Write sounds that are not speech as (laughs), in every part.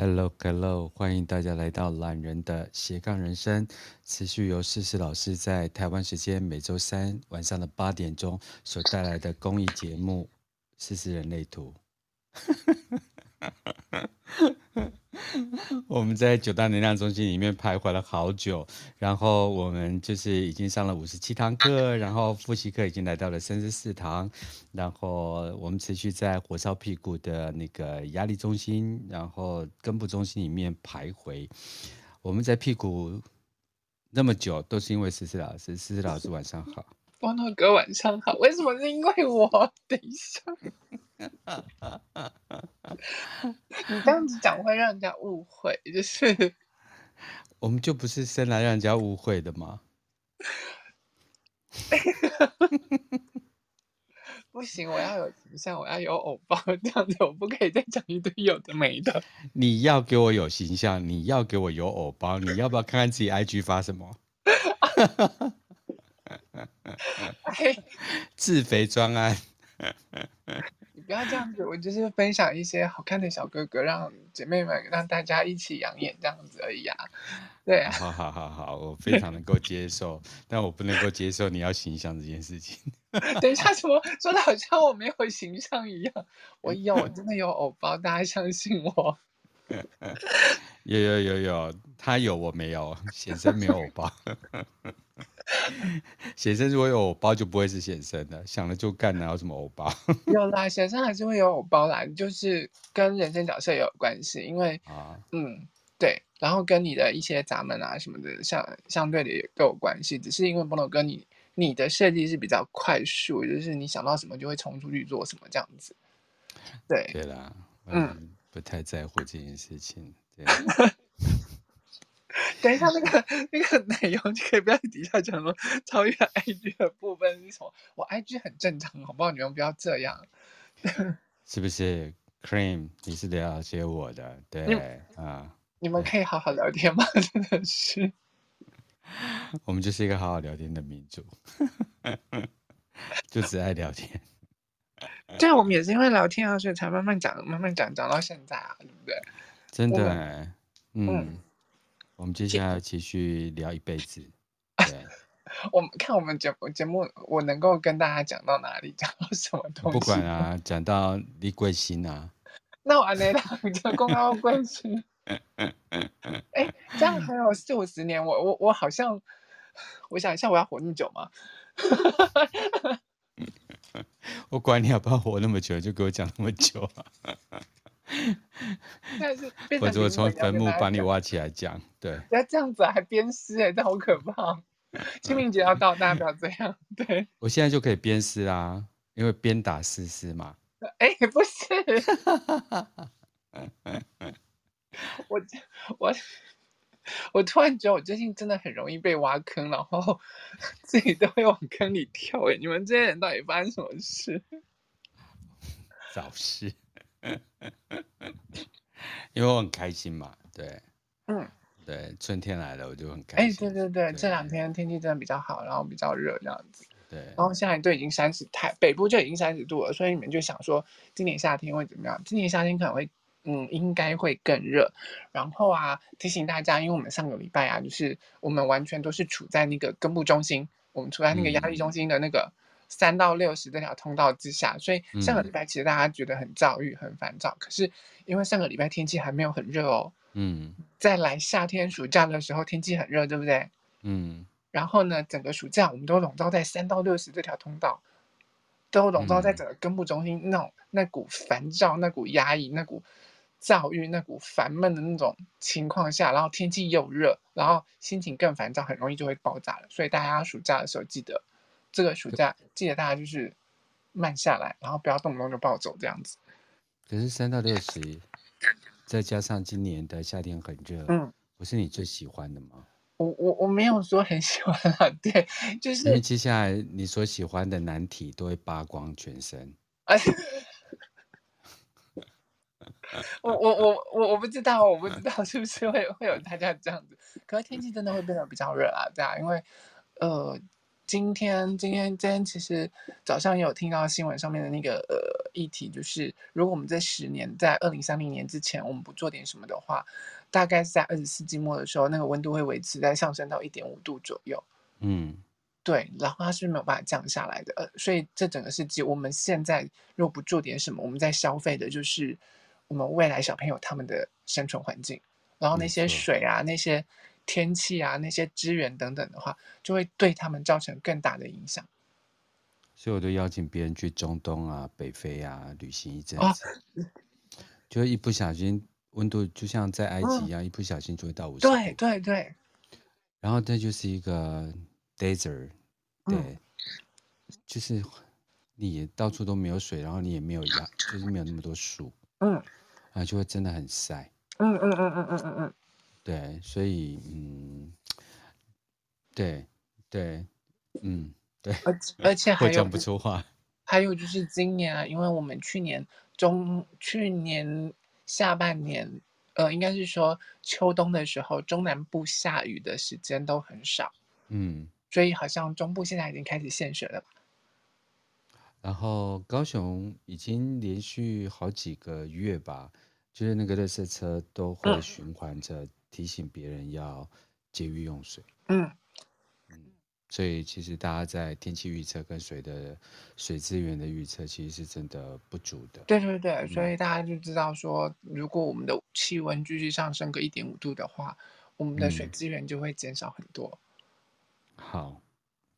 Hello，Hello，欢迎大家来到懒人的斜杠人生，持续由思思老师在台湾时间每周三晚上的八点钟所带来的公益节目《思思人类图》。(laughs) 我们在九大能量中心里面徘徊了好久，然后我们就是已经上了五十七堂课，然后复习课已经来到了三十四堂，然后我们持续在火烧屁股的那个压力中心，然后根部中心里面徘徊。我们在屁股那么久，都是因为思思老师。思思老师晚上好，波诺哥晚上好。为什么是因为我？等一下。(laughs) 你这样子讲会让人家误会，就是 (laughs) 我们就不是生来让人家误会的吗？(laughs) 不行，我要有形象，我要有偶包，这样子我不可以再讲一堆有的没的。你要给我有形象，你要给我有偶包，你要不要看看自己 IG 发什么？自肥专案。不要这样子，我就是分享一些好看的小哥哥，让姐妹们让大家一起养眼这样子而已啊。对啊，好好好好，我非常能够接受，但我不能够接受你要形象这件事情。(laughs) 等一下，什么说的好像我没有形象一样？我有，我真的有偶包，大家相信我。有有有有，他有我没有，显生没有偶包。(laughs) 显生如果有偶包，就不会是显生的。想了就干，哪有什么偶包？(laughs) 有啦，显生还是会有偶包啦，就是跟人生角色也有关系。因为啊，嗯，对，然后跟你的一些闸门啊什么的，相相对的也都有关系。只是因为波诺哥你你的设计是比较快速，就是你想到什么就会冲出去做什么这样子。对对啦，嗯，不太在乎这件事情。对。(laughs) (laughs) 等一下，那个那个奶油，你可以不要在底下讲说超越 IG 的部分是什么？我 IG 很正常，好不好？你们不要这样，(laughs) 是不是？Cream，你是了解我的，对你啊。你们可以好好聊天吗？(laughs) 真的是，我们就是一个好好聊天的民族，就只爱聊天。对，我们也是因为聊天啊，所以才慢慢讲，慢慢讲，讲到现在啊，对不对？真的，嗯。嗯我们接下来要继续聊一辈子。对，(laughs) 我们看我们节目节目，我能够跟大家讲到哪里，讲到什么东西？不管啊，(laughs) 讲到李贵兴啊。那我按哪档就公告贵兴？(laughs) 哎，这样还有四五十年，我我我好像，我想一下，我要活那么久吗？我管你要不要活那么久，就给我讲那么久啊。(laughs) 但是，或者我从坟墓把你挖起来讲，对，不要这样子，还鞭尸哎，这好可怕！(laughs) 清明节要到，大家不要这样。(laughs) 对，我现在就可以鞭尸啦，因为鞭打诗诗嘛。哎，不是，我我我突然觉得我最近真的很容易被挖坑，然后自己都会往坑里跳。哎，你们这些人到底发生什么事？找事。(laughs) 因为我很开心嘛，对，嗯，对，春天来了我就很开心。哎，对对对，对这两天天气真的比较好，然后比较热这样子。对，然后现在都已经三十太，北部就已经三十度了，所以你们就想说今年夏天会怎么样？今年夏天可能会，嗯，应该会更热。然后啊，提醒大家，因为我们上个礼拜啊，就是我们完全都是处在那个根部中心，我们处在那个压力中心的那个。嗯三到六十这条通道之下，所以上个礼拜其实大家觉得很躁郁、很烦躁。可是因为上个礼拜天气还没有很热哦，嗯，再来夏天暑假的时候天气很热，对不对？嗯，然后呢，整个暑假我们都笼罩在三到六十这条通道，都笼罩在整个根部中心那种那股烦躁、那股压抑、那股躁郁、那股烦闷的那种情况下，然后天气又热，然后心情更烦躁，很容易就会爆炸了。所以大家暑假的时候记得。这个暑假记得大家就是慢下来，然后不要动不动就暴走这样子。可是三到六十，再加上今年的夏天很热，嗯，不是你最喜欢的吗？我我我没有说很喜欢啊，对，就是因为接下来你所喜欢的难题都会扒光全身。我我我我我不知道，我不知道是不是会会有大家这样子。可是天气真的会变得比较热啊，对啊，因为呃。今天今天今天其实早上也有听到新闻上面的那个呃议题，就是如果我们这十年在二零三零年之前我们不做点什么的话，大概是在二十世纪末的时候，那个温度会维持在上升到一点五度左右。嗯，对，然后它是没有办法降下来的。呃，所以这整个世纪我们现在如果不做点什么，我们在消费的就是我们未来小朋友他们的生存环境，然后那些水啊那些。天气啊，那些资源等等的话，就会对他们造成更大的影响。所以我都邀请别人去中东啊、北非啊旅行一阵子，哦、就一不小心温度就像在埃及一样，嗯、一不小心就会到五十度。对对对。然后这就是一个 desert，对，嗯、就是你到处都没有水，然后你也没有阳，就是没有那么多树，嗯，然后就会真的很晒。嗯嗯嗯嗯嗯嗯嗯。对，所以嗯，对对，嗯对，而而且还有讲不出话，(laughs) 还有就是今年啊，因为我们去年中去年下半年，呃，应该是说秋冬的时候，中南部下雨的时间都很少，嗯，所以好像中部现在已经开始限雪了吧？然后高雄已经连续好几个月吧，就是那个垃圾车都会循环着。嗯提醒别人要节约用水。嗯嗯，所以其实大家在天气预测跟水的水资源的预测，其实是真的不足的。对对对，嗯、所以大家就知道说，如果我们的气温继续上升个一点五度的话，我们的水资源就会减少很多。嗯、好，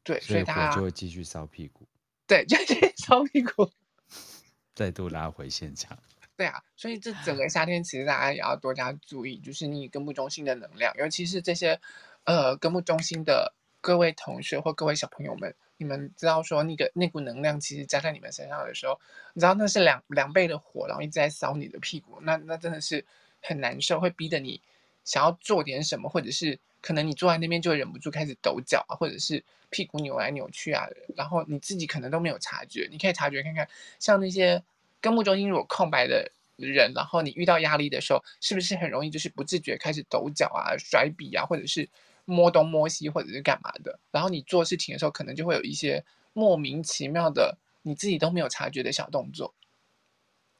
对，所以大家就会继续烧屁股。对，就继续烧屁股，(laughs) 再度拉回现场。对啊，所以这整个夏天其实大家也要多加注意，就是你根部中心的能量，尤其是这些呃根部中心的各位同学或各位小朋友们，你们知道说那个那股能量其实加在你们身上的时候，你知道那是两两倍的火，然后一直在烧你的屁股，那那真的是很难受，会逼得你想要做点什么，或者是可能你坐在那边就会忍不住开始抖脚啊，或者是屁股扭来扭去啊，然后你自己可能都没有察觉，你可以察觉看看，像那些。根部中心如果空白的人，然后你遇到压力的时候，是不是很容易就是不自觉开始抖脚啊、甩笔啊，或者是摸东摸西，或者是干嘛的？然后你做事情的时候，可能就会有一些莫名其妙的你自己都没有察觉的小动作。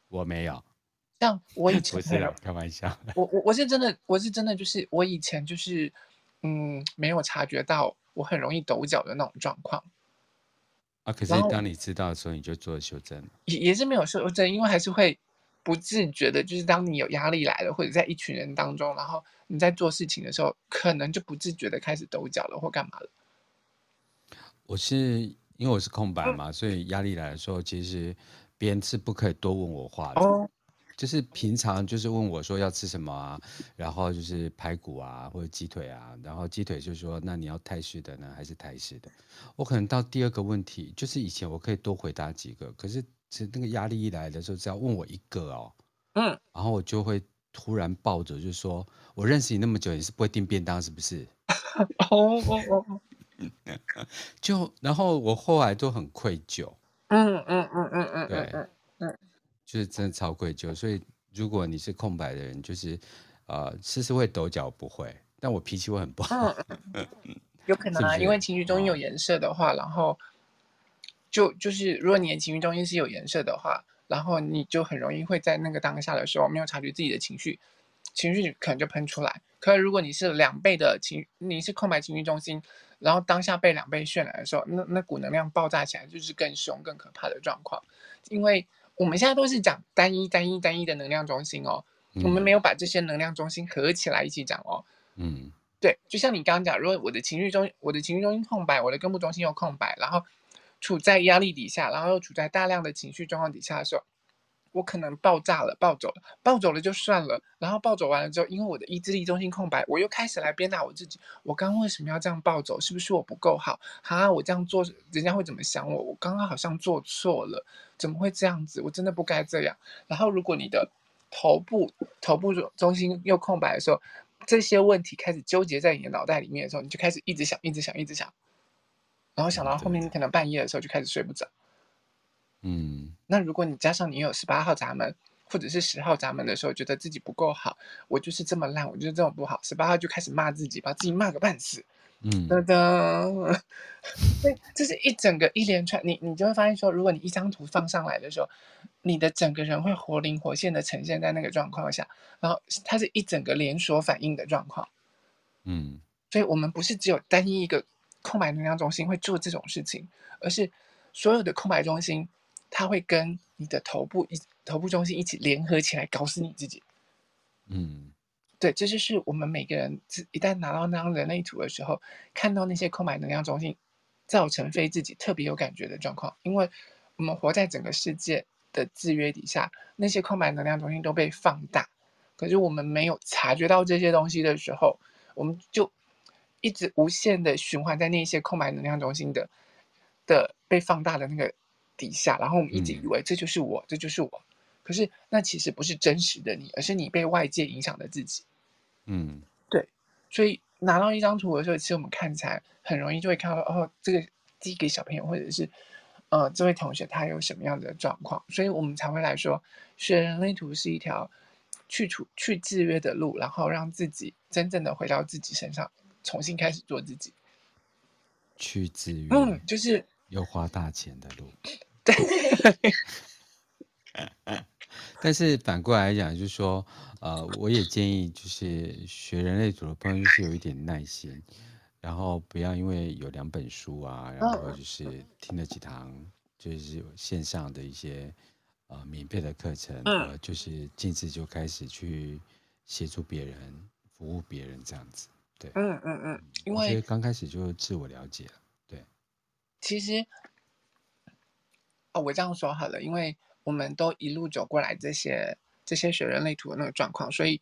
我没有，像我以前不是开玩笑，我我我是真的，我是真的就是我以前就是嗯没有察觉到我很容易抖脚的那种状况。啊！可是当你知道的时候，你就做了修正。也也是没有修正，因为还是会不自觉的，就是当你有压力来了，或者在一群人当中，然后你在做事情的时候，可能就不自觉的开始抖脚了，或干嘛了。我是因为我是空白嘛，嗯、所以压力来的时候，其实别人是不可以多问我话的。哦就是平常就是问我说要吃什么啊，然后就是排骨啊或者鸡腿啊，然后鸡腿就说那你要泰式的呢还是台式的？我可能到第二个问题，就是以前我可以多回答几个，可是其实那个压力一来的时候，只要问我一个哦，嗯，然后我就会突然抱着，就是说我认识你那么久，你是不会订便当是不是？哦 (laughs) 哦哦，(laughs) 就然后我后来都很愧疚，嗯嗯嗯嗯嗯，对，嗯。嗯就是真的超愧疚，所以如果你是空白的人，就是，呃，其实会抖脚不会，但我脾气会很不好。嗯、(laughs) 有可能啊，是是因为情绪中心有颜色的话，哦、然后就就是如果你的情绪中心是有颜色的话，然后你就很容易会在那个当下的时候没有察觉自己的情绪，情绪可能就喷出来。可是如果你是两倍的情，你是空白情绪中心，然后当下被两倍渲染的时候，那那股能量爆炸起来就是更凶、更可怕的状况，因为。我们现在都是讲单一、单一、单一的能量中心哦，嗯、我们没有把这些能量中心合起来一起讲哦。嗯，对，就像你刚刚讲，如果我的情绪中，我的情绪中心空白，我的根部中心又空白，然后处在压力底下，然后又处在大量的情绪状况底下的时候。我可能爆炸了，暴走了，暴走了就算了。然后暴走完了之后，因为我的意志力中心空白，我又开始来鞭打我自己。我刚刚为什么要这样暴走？是不是我不够好？啊，我这样做，人家会怎么想我？我刚刚好像做错了，怎么会这样子？我真的不该这样。然后，如果你的头部头部中心又空白的时候，这些问题开始纠结在你的脑袋里面的时候，你就开始一直想，一直想，一直想。然后想到后面，你可能半夜的时候就开始睡不着。嗯，那如果你加上你有十八号闸门或者是十号闸门的时候，觉得自己不够好，我就是这么烂，我就是这么不好，十八号就开始骂自己，把自己骂个半死，嗯，噔噔，(laughs) 对，这是一整个一连串，你你就会发现说，如果你一张图放上来的时候，你的整个人会活灵活现的呈现在那个状况下，然后它是一整个连锁反应的状况。嗯，所以我们不是只有单一一个空白能量中心会做这种事情，而是所有的空白中心，它会跟你的头部一头部中心一起联合起来搞死你自己。嗯，对，这就是我们每个人一旦拿到那张人类图的时候，看到那些空白能量中心造成非自己特别有感觉的状况，因为我们活在整个世界的制约底下，那些空白能量中心都被放大，可是我们没有察觉到这些东西的时候，我们就一直无限的循环在那些空白能量中心的的被放大的那个底下，然后我们一直以为这就是我，嗯、这就是我。可是那其实不是真实的你，而是你被外界影响的自己。嗯，对。所以拿到一张图的时候，其实我们看起来很容易就会看到哦，这个第一个小朋友或者是呃这位同学他有什么样的状况，所以我们才会来说，学人类图是一条去除去制约的路，然后让自己真正的回到自己身上，重新开始做自己。去制约，嗯，就是要花大钱的路。对。(laughs) 但是反过来讲，就是说，呃，我也建议，就是学人类组的朋友，就是有一点耐心，然后不要因为有两本书啊，然后就是听了几堂，就是线上的一些呃免费的课程，呃，就是径自就开始去协助别人、服务别人这样子。对，嗯嗯嗯，因为刚开始就自我了解了。对，其实，哦，我这样说好了，因为。我们都一路走过来，这些这些学人类图的那个状况，所以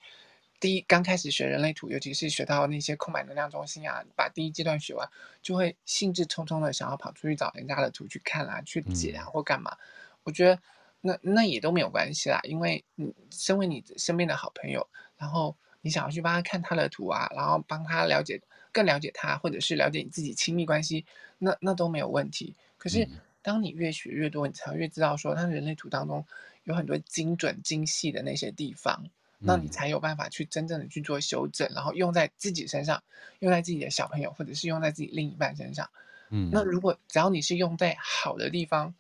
第一刚开始学人类图，尤其是学到那些空白能量中心啊，把第一阶段学完，就会兴致冲冲的想要跑出去找人家的图去看啊，去解啊，或干嘛。我觉得那那也都没有关系啦，因为你身为你身边的好朋友，然后你想要去帮他看他的图啊，然后帮他了解更了解他，或者是了解你自己亲密关系，那那都没有问题。可是。嗯当你越学越多，你才会越知道说，他人类图当中有很多精准精细的那些地方，那你才有办法去真正的去做修正，然后用在自己身上，用在自己的小朋友，或者是用在自己另一半身上。嗯，那如果只要你是用在好的地方，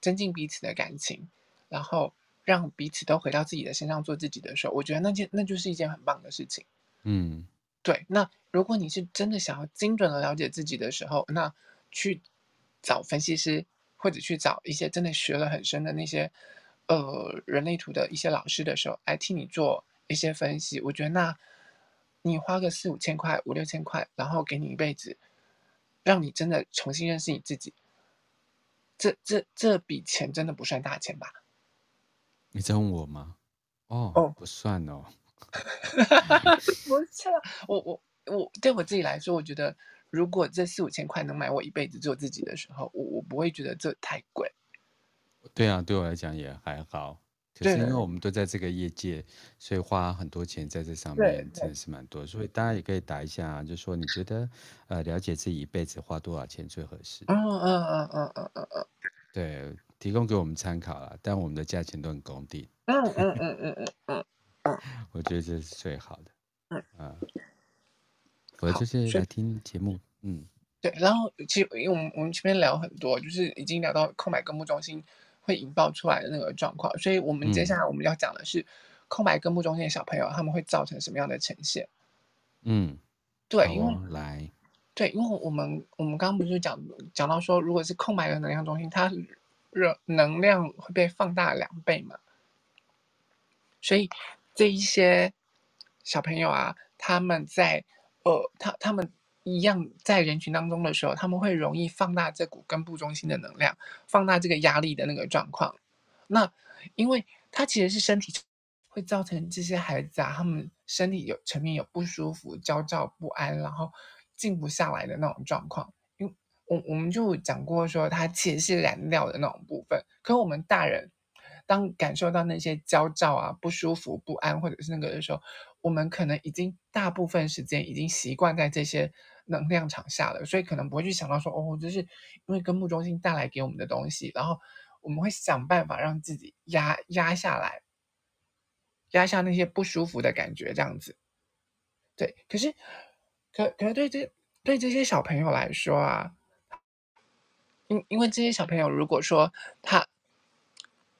增进彼此的感情，然后让彼此都回到自己的身上做自己的时候，我觉得那件那就是一件很棒的事情。嗯，对。那如果你是真的想要精准的了解自己的时候，那去找分析师。或者去找一些真的学了很深的那些，呃，人类图的一些老师的时候，来替你做一些分析。我觉得那，你花个四五千块、五六千块，然后给你一辈子，让你真的重新认识你自己，这这这笔钱真的不算大钱吧？你在问我吗？哦哦，不算哦。(laughs) 不是，我我我对我自己来说，我觉得。如果这四五千块能买我一辈子做自己的时候，我我不会觉得这太贵。对啊，对我来讲也还好。可是因为我们都在这个业界，所以花很多钱在这上面真的是蛮多。所以大家也可以打一下，就说你觉得呃了解自己一辈子花多少钱最合适？嗯嗯嗯嗯嗯嗯嗯。对，提供给我们参考了，但我们的价钱都很公定。嗯嗯嗯嗯嗯嗯嗯。(laughs) 我觉得这是最好的。嗯啊。我就是来听节目，嗯，对，然后其实因为我们我们前面聊很多，就是已经聊到空白根部中心会引爆出来的那个状况，所以我们接下来我们要讲的是空白根部中心的小朋友他们会造成什么样的呈现？嗯，对，因为来，对，因为我们我们刚刚不是讲讲到说，如果是空白的能量中心，它热能量会被放大两倍嘛，所以这一些小朋友啊，他们在。呃，他他们一样在人群当中的时候，他们会容易放大这股根部中心的能量，放大这个压力的那个状况。那因为他其实是身体会造成这些孩子啊，他们身体有层面有不舒服、焦躁不安，然后静不下来的那种状况。因为我我们就讲过说，它其实是燃料的那种部分。可我们大人当感受到那些焦躁啊、不舒服、不安或者是那个的时候，我们可能已经大部分时间已经习惯在这些能量场下了，所以可能不会去想到说，哦，这是因为根部中心带来给我们的东西，然后我们会想办法让自己压压下来，压下那些不舒服的感觉，这样子。对，可是，可可是对这对这些小朋友来说啊，因因为这些小朋友如果说他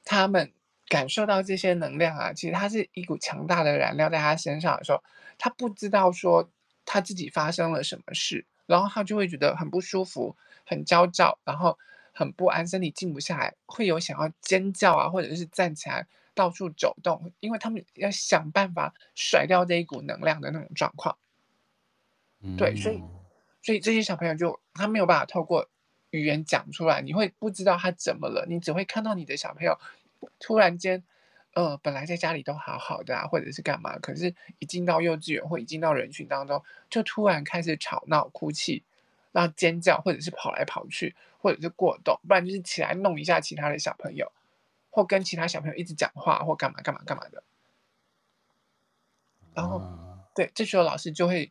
他们感受到这些能量啊，其实他是一股强大的燃料在他身上的时候，他不知道说他自己发生了什么事，然后他就会觉得很不舒服、很焦躁，然后很不安，身体静不下来，会有想要尖叫啊，或者是站起来到处走动，因为他们要想办法甩掉这一股能量的那种状况。对，所以。所以这些小朋友就他没有办法透过语言讲出来，你会不知道他怎么了，你只会看到你的小朋友突然间，呃，本来在家里都好好的啊，或者是干嘛，可是一进到幼稚园或一进到人群当中，就突然开始吵闹、哭泣，然后尖叫，或者是跑来跑去，或者是过动，不然就是起来弄一下其他的小朋友，或跟其他小朋友一直讲话，或干嘛干嘛干嘛的。然后，对，这时候老师就会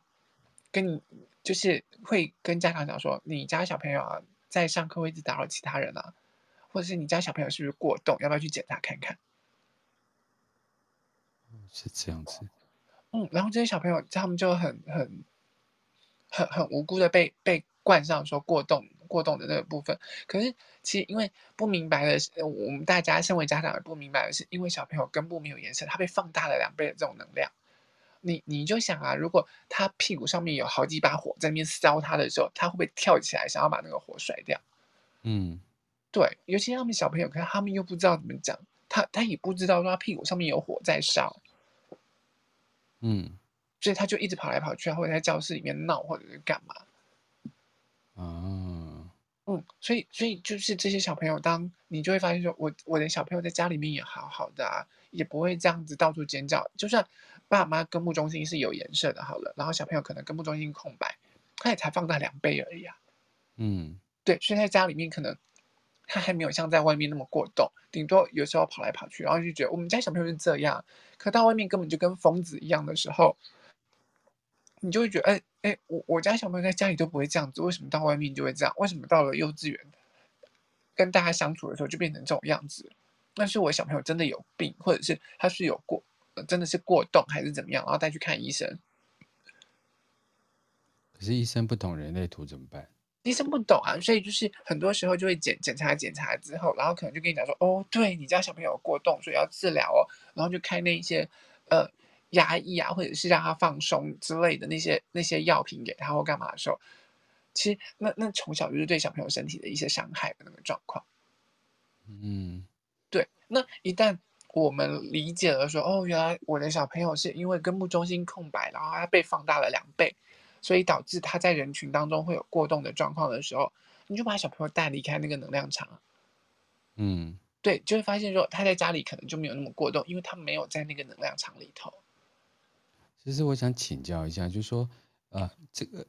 跟你。就是会跟家长讲说，你家小朋友啊，在上课会一直打扰其他人啊，或者是你家小朋友是不是过动，要不要去检查看看？是这样子。嗯，然后这些小朋友他们就很很很很无辜的被被冠上说过动过动的那个部分。可是其实因为不明白的是，我们大家身为家长也不明白的是，因为小朋友根部没有颜色，他被放大了两倍的这种能量。你你就想啊，如果他屁股上面有好几把火在那边烧他的时候，他会不会跳起来想要把那个火甩掉？嗯，对，尤其他们小朋友，可是他们又不知道怎么讲，他他也不知道说他屁股上面有火在烧，嗯，所以他就一直跑来跑去，或者在教室里面闹，或者是干嘛？啊，嗯，所以所以就是这些小朋友，当你就会发现说，我我的小朋友在家里面也好好的啊，也不会这样子到处尖叫，就算。爸妈根部中心是有颜色的，好了，然后小朋友可能根部中心空白，他也才放大两倍而已啊。嗯，对，所以在家里面可能他还没有像在外面那么过动，顶多有时候跑来跑去，然后就觉得我们家小朋友是这样，可到外面根本就跟疯子一样的时候，你就会觉得，哎哎，我我家小朋友在家里都不会这样子，为什么到外面就会这样？为什么到了幼稚园跟大家相处的时候就变成这种样子？那是我小朋友真的有病，或者是他是有过。真的是过动还是怎么样？然后带去看医生。可是医生不懂人类图怎么办？医生不懂啊，所以就是很多时候就会检检查检查之后，然后可能就跟你讲说：“哦，对你家小朋友有过动，所以要治疗哦。”然后就开那一些呃压抑啊，或者是让他放松之类的那些那些药品给他或干嘛的时候，其实那那从小就是对小朋友身体的一些伤害的那个状况。嗯，对，那一旦。我们理解了说，哦，原来我的小朋友是因为根部中心空白，然后他被放大了两倍，所以导致他在人群当中会有过动的状况的时候，你就把小朋友带离开那个能量场。嗯，对，就会发现说他在家里可能就没有那么过动，因为他没有在那个能量场里头。其实我想请教一下，就是说，呃，这个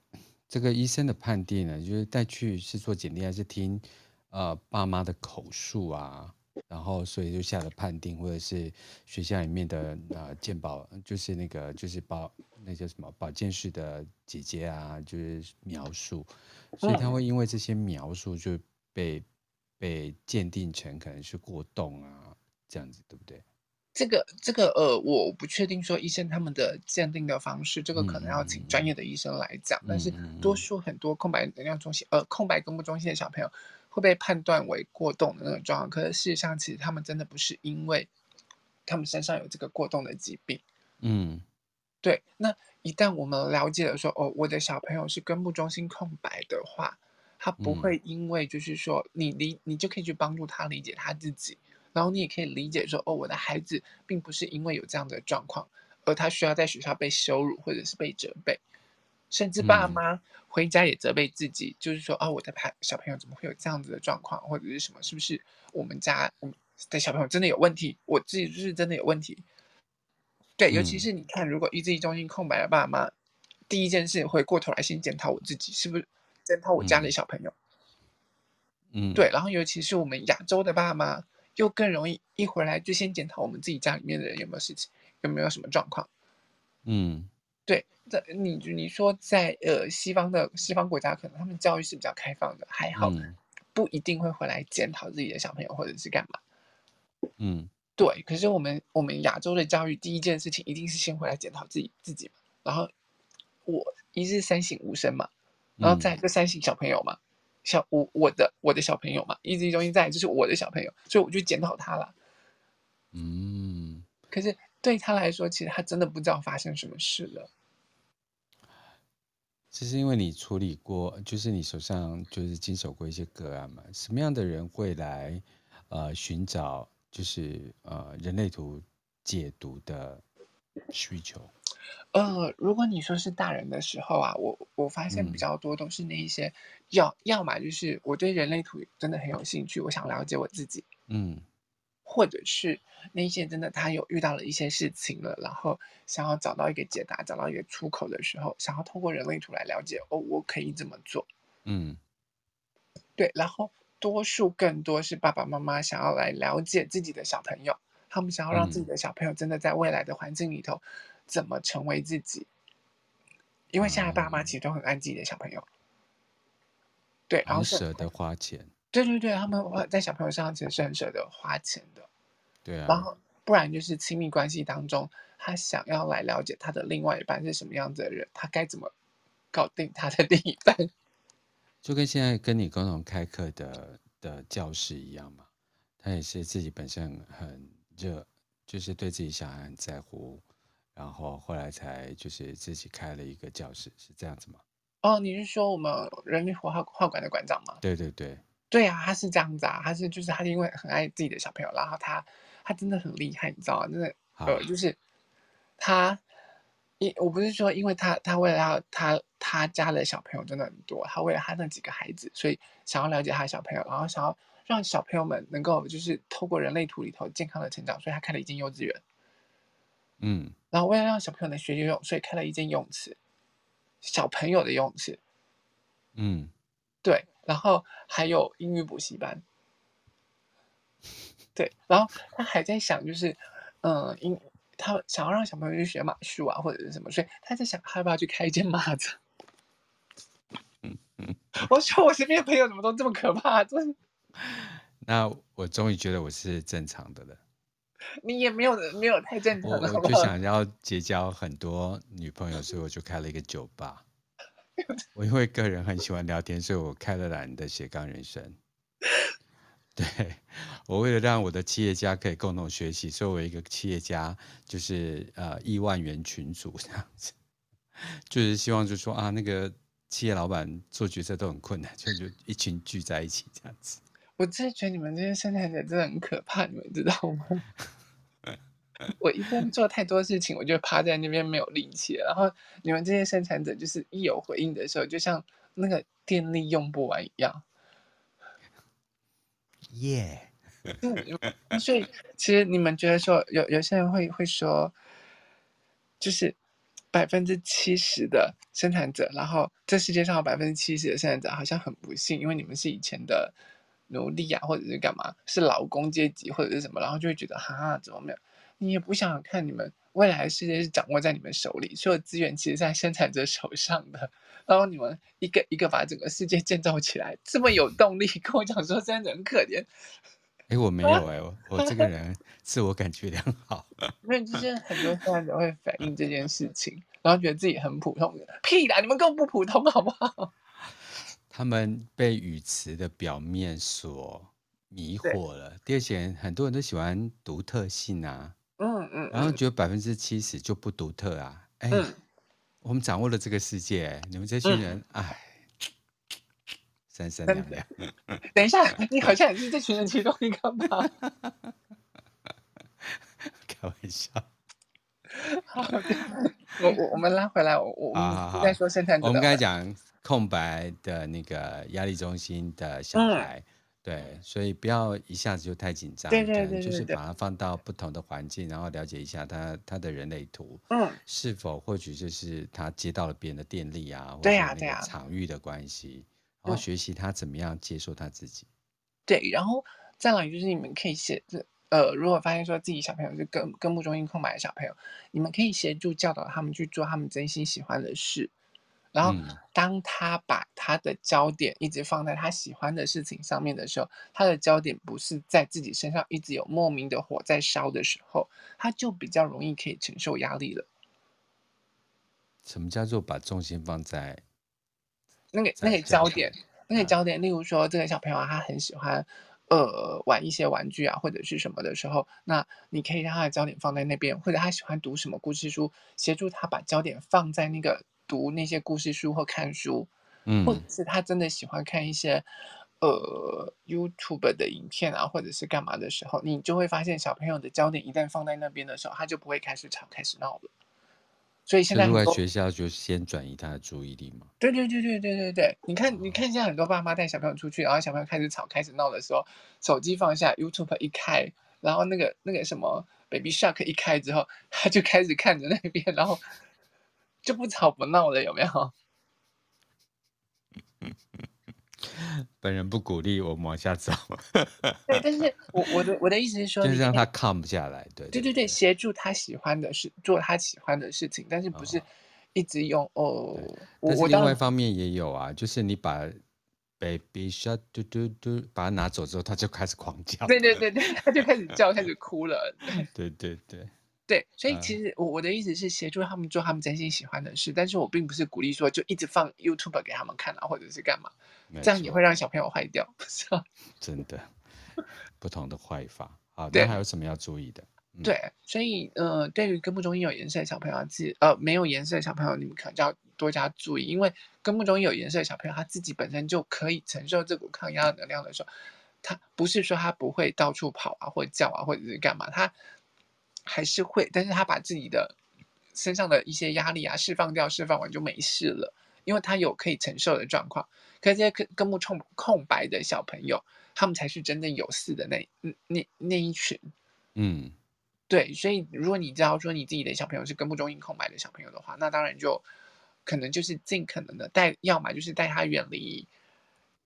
这个医生的判定呢，就是带去是做检定还是听呃爸妈的口述啊？然后，所以就下了判定，或者是学校里面的呃健保，就是那个就是保那叫什么保健室的姐姐啊，就是描述，所以他会因为这些描述就被被鉴定成可能是过动啊，这样子对不对？这个这个呃，我不确定说医生他们的鉴定的方式，这个可能要请专业的医生来讲。嗯、但是多数很多空白能量中心呃空白根部中心的小朋友。会被判断为过动的那种状况，可是事实上，其实他们真的不是因为他们身上有这个过动的疾病。嗯，对。那一旦我们了解了说，哦，我的小朋友是根部中心空白的话，他不会因为就是说你理你就可以去帮助他理解他自己，然后你也可以理解说，哦，我的孩子并不是因为有这样的状况，而他需要在学校被羞辱或者是被责备。甚至爸妈回家也责备自己，嗯、就是说，哦，我的孩小朋友怎么会有这样子的状况，或者是什么？是不是我们家我们的小朋友真的有问题？我自己就是真的有问题。对，尤其是你看，如果意志力中心空白的爸妈，嗯、第一件事回过头来先检讨我自己，是不是检讨我家的小朋友？嗯，对。然后，尤其是我们亚洲的爸妈，又更容易一回来就先检讨我们自己家里面的人有没有事情，有没有什么状况？嗯。对，在你你说在呃西方的西方国家，可能他们教育是比较开放的，还好，嗯、不一定会回来检讨自己的小朋友或者是干嘛。嗯，对。可是我们我们亚洲的教育，第一件事情一定是先回来检讨自己自己嘛，然后我一日三省吾身嘛。然后再就三省小朋友嘛，小我我的我的小朋友嘛，意志力中心在就是我的小朋友，所以我就检讨他了。嗯，可是对他来说，其实他真的不知道发生什么事了。其实因为你处理过，就是你手上就是经手过一些个案嘛，什么样的人会来呃寻找就是呃人类图解读的需求？呃，如果你说是大人的时候啊，我我发现比较多都是那一些要、嗯、要么就是我对人类图真的很有兴趣，我想了解我自己，嗯，或者是那些真的他有遇到了一些事情了，然后想要找到一个解答，找到一个出口的时候，想要通过人类图来了解哦，我可以怎么做？嗯，对，然后多数更多是爸爸妈妈想要来了解自己的小朋友，他们想要让自己的小朋友真的在未来的环境里头。怎么成为自己？因为现在爸妈其实都很爱自己的小朋友，对，然后舍得花钱，对对对，他们在小朋友身上其实是很舍得花钱的，对啊。然后不然就是亲密关系当中，他想要来了解他的另外一半是什么样子的人，他该怎么搞定他的另一半？(laughs) 就跟现在跟你共同开课的的教室一样嘛，他也是自己本身很热，就是对自己小孩很在乎。然后后来才就是自己开了一个教室，是这样子吗？哦，你是说我们人类画画馆的馆长吗？对对对，对啊，他是这样子啊，他是就是他因为很爱自己的小朋友，然后他他真的很厉害，你知道吗？真的呃，就是他，因我不是说因为他他为了要他他家的小朋友真的很多，他为了他那几个孩子，所以想要了解他的小朋友，然后想要让小朋友们能够就是透过人类图里头健康的成长，所以他开了一间幼稚园。嗯，然后为了让小朋友能学游泳，所以开了一间游泳池，小朋友的游泳池。嗯，对，然后还有英语补习班。对，然后他还在想，就是，嗯，英他想要让小朋友去学马术啊，或者是什么，所以他在想，他要不要去开一间马场？嗯嗯，我说我身边的朋友怎么都这么可怕？真的。(laughs) 那我终于觉得我是正常的了。你也没有没有太正常，我我就想要结交很多女朋友，所以我就开了一个酒吧。(laughs) 我因为个人很喜欢聊天，所以我开了懒的斜杠人生。对，我为了让我的企业家可以共同学习，作为一个企业家就是呃亿万元群组这样子，就是希望就是说啊，那个企业老板做决策都很困难，所以就一群聚在一起这样子。我真的觉得你们这些生产者真的很可怕，你们知道吗？我一天做太多事情，我就趴在那边没有力气了。然后你们这些生产者，就是一有回应的时候，就像那个电力用不完一样。耶、yeah. 所以其实你们觉得说，有有些人会会说，就是百分之七十的生产者，然后这世界上有百分之七十的生产者好像很不幸，因为你们是以前的。奴隶啊，或者是干嘛？是劳工阶级，或者是什么？然后就会觉得，哈，怎么没有？你也不想想看，你们未来的世界是掌握在你们手里，所有资源其实在生产者手上的。然后你们一个一个把整个世界建造起来，这么有动力，跟我讲说生产者很可怜。哎，我没有哎、欸，我我这个 (laughs) 人自我感觉良好。(laughs) 因为就是很多生产者会反映这件事情，然后觉得自己很普通的。屁啦，你们更不普通，好不好？(laughs) 他们被语词的表面所迷惑了。第二点，很多人都喜欢独特性啊，嗯嗯，然后觉得百分之七十就不独特啊。哎、嗯，我们掌握了这个世界，你们这群人，哎、嗯，三 (laughs) 三两两。等一下，你好像也是这群人其中一个吧？(laughs) (laughs) 开玩笑。好，我我我们拉回来，我我们再说生产者。我们刚才讲。空白的那个压力中心的小孩，嗯、对，所以不要一下子就太紧张，对对对，就是把它放到不同的环境，然后了解一下他他的人类图，嗯，是否或许就是他接到了别人的电力啊，对呀，对呀场域的关系，然后学习他怎么样接受他自己。对，然后再来就是你们可以写这呃，如果发现说自己小朋友是根根部中心空白的小朋友，你们可以协助教导他们去做他们真心喜欢的事。然后，当他把他的焦点一直放在他喜欢的事情上面的时候，他的焦点不是在自己身上一直有莫名的火在烧的时候，他就比较容易可以承受压力了。什么叫做把重心放在那个那个焦点，那个焦点，例如说这个小朋友他很喜欢呃玩一些玩具啊或者是什么的时候，那你可以让他的焦点放在那边，或者他喜欢读什么故事书，协助他把焦点放在那个读那些故事书或看书，嗯，或者是他真的喜欢看一些。呃，YouTube 的影片啊，或者是干嘛的时候，你就会发现小朋友的焦点一旦放在那边的时候，他就不会开始吵、开始闹了。所以现在在学校就先转移他的注意力嘛。对对对对对对对，你看，你看，现在很多爸妈带小朋友出去，然后小朋友开始吵、开始闹的时候，手机放下，YouTube 一开，然后那个那个什么 Baby Shark 一开之后，他就开始看着那边，然后就不吵不闹的，有没有？(laughs) 本人不鼓励我们往下走。对，但是我我的我的意思是说，就是让他 calm 下来，对对对对，协助他喜欢的事，做他喜欢的事情，但是不是一直用哦。但是另外一方面也有啊，就是你把 baby shark 嘟嘟嘟把它拿走之后，他就开始狂叫。对对对对，他就开始叫，开始哭了。(laughs) 对对对。对，所以其实我我的意思是协助他们做他们真心喜欢的事，但是我并不是鼓励说就一直放 YouTube 给他们看啊，或者是干嘛，这样也会让小朋友坏掉，(laughs) 是吧？真的，不同的坏法。好，那还有什么要注意的？嗯、对，所以呃，对于根部中心有颜色的小朋友，自己呃没有颜色的小朋友，你们可能就要多加注意，因为根部中心有颜色的小朋友，他自己本身就可以承受这股抗压能量的时候，他不是说他不会到处跑啊，或者叫啊，或者是干嘛，他。还是会，但是他把自己的身上的一些压力啊释放掉，释放完就没事了，因为他有可以承受的状况。可是这些根根部空空白的小朋友，他们才是真正有事的那那那一群。嗯，对，所以如果你知道说你自己的小朋友是根部中心空白的小朋友的话，那当然就可能就是尽可能的带，要么就是带他远离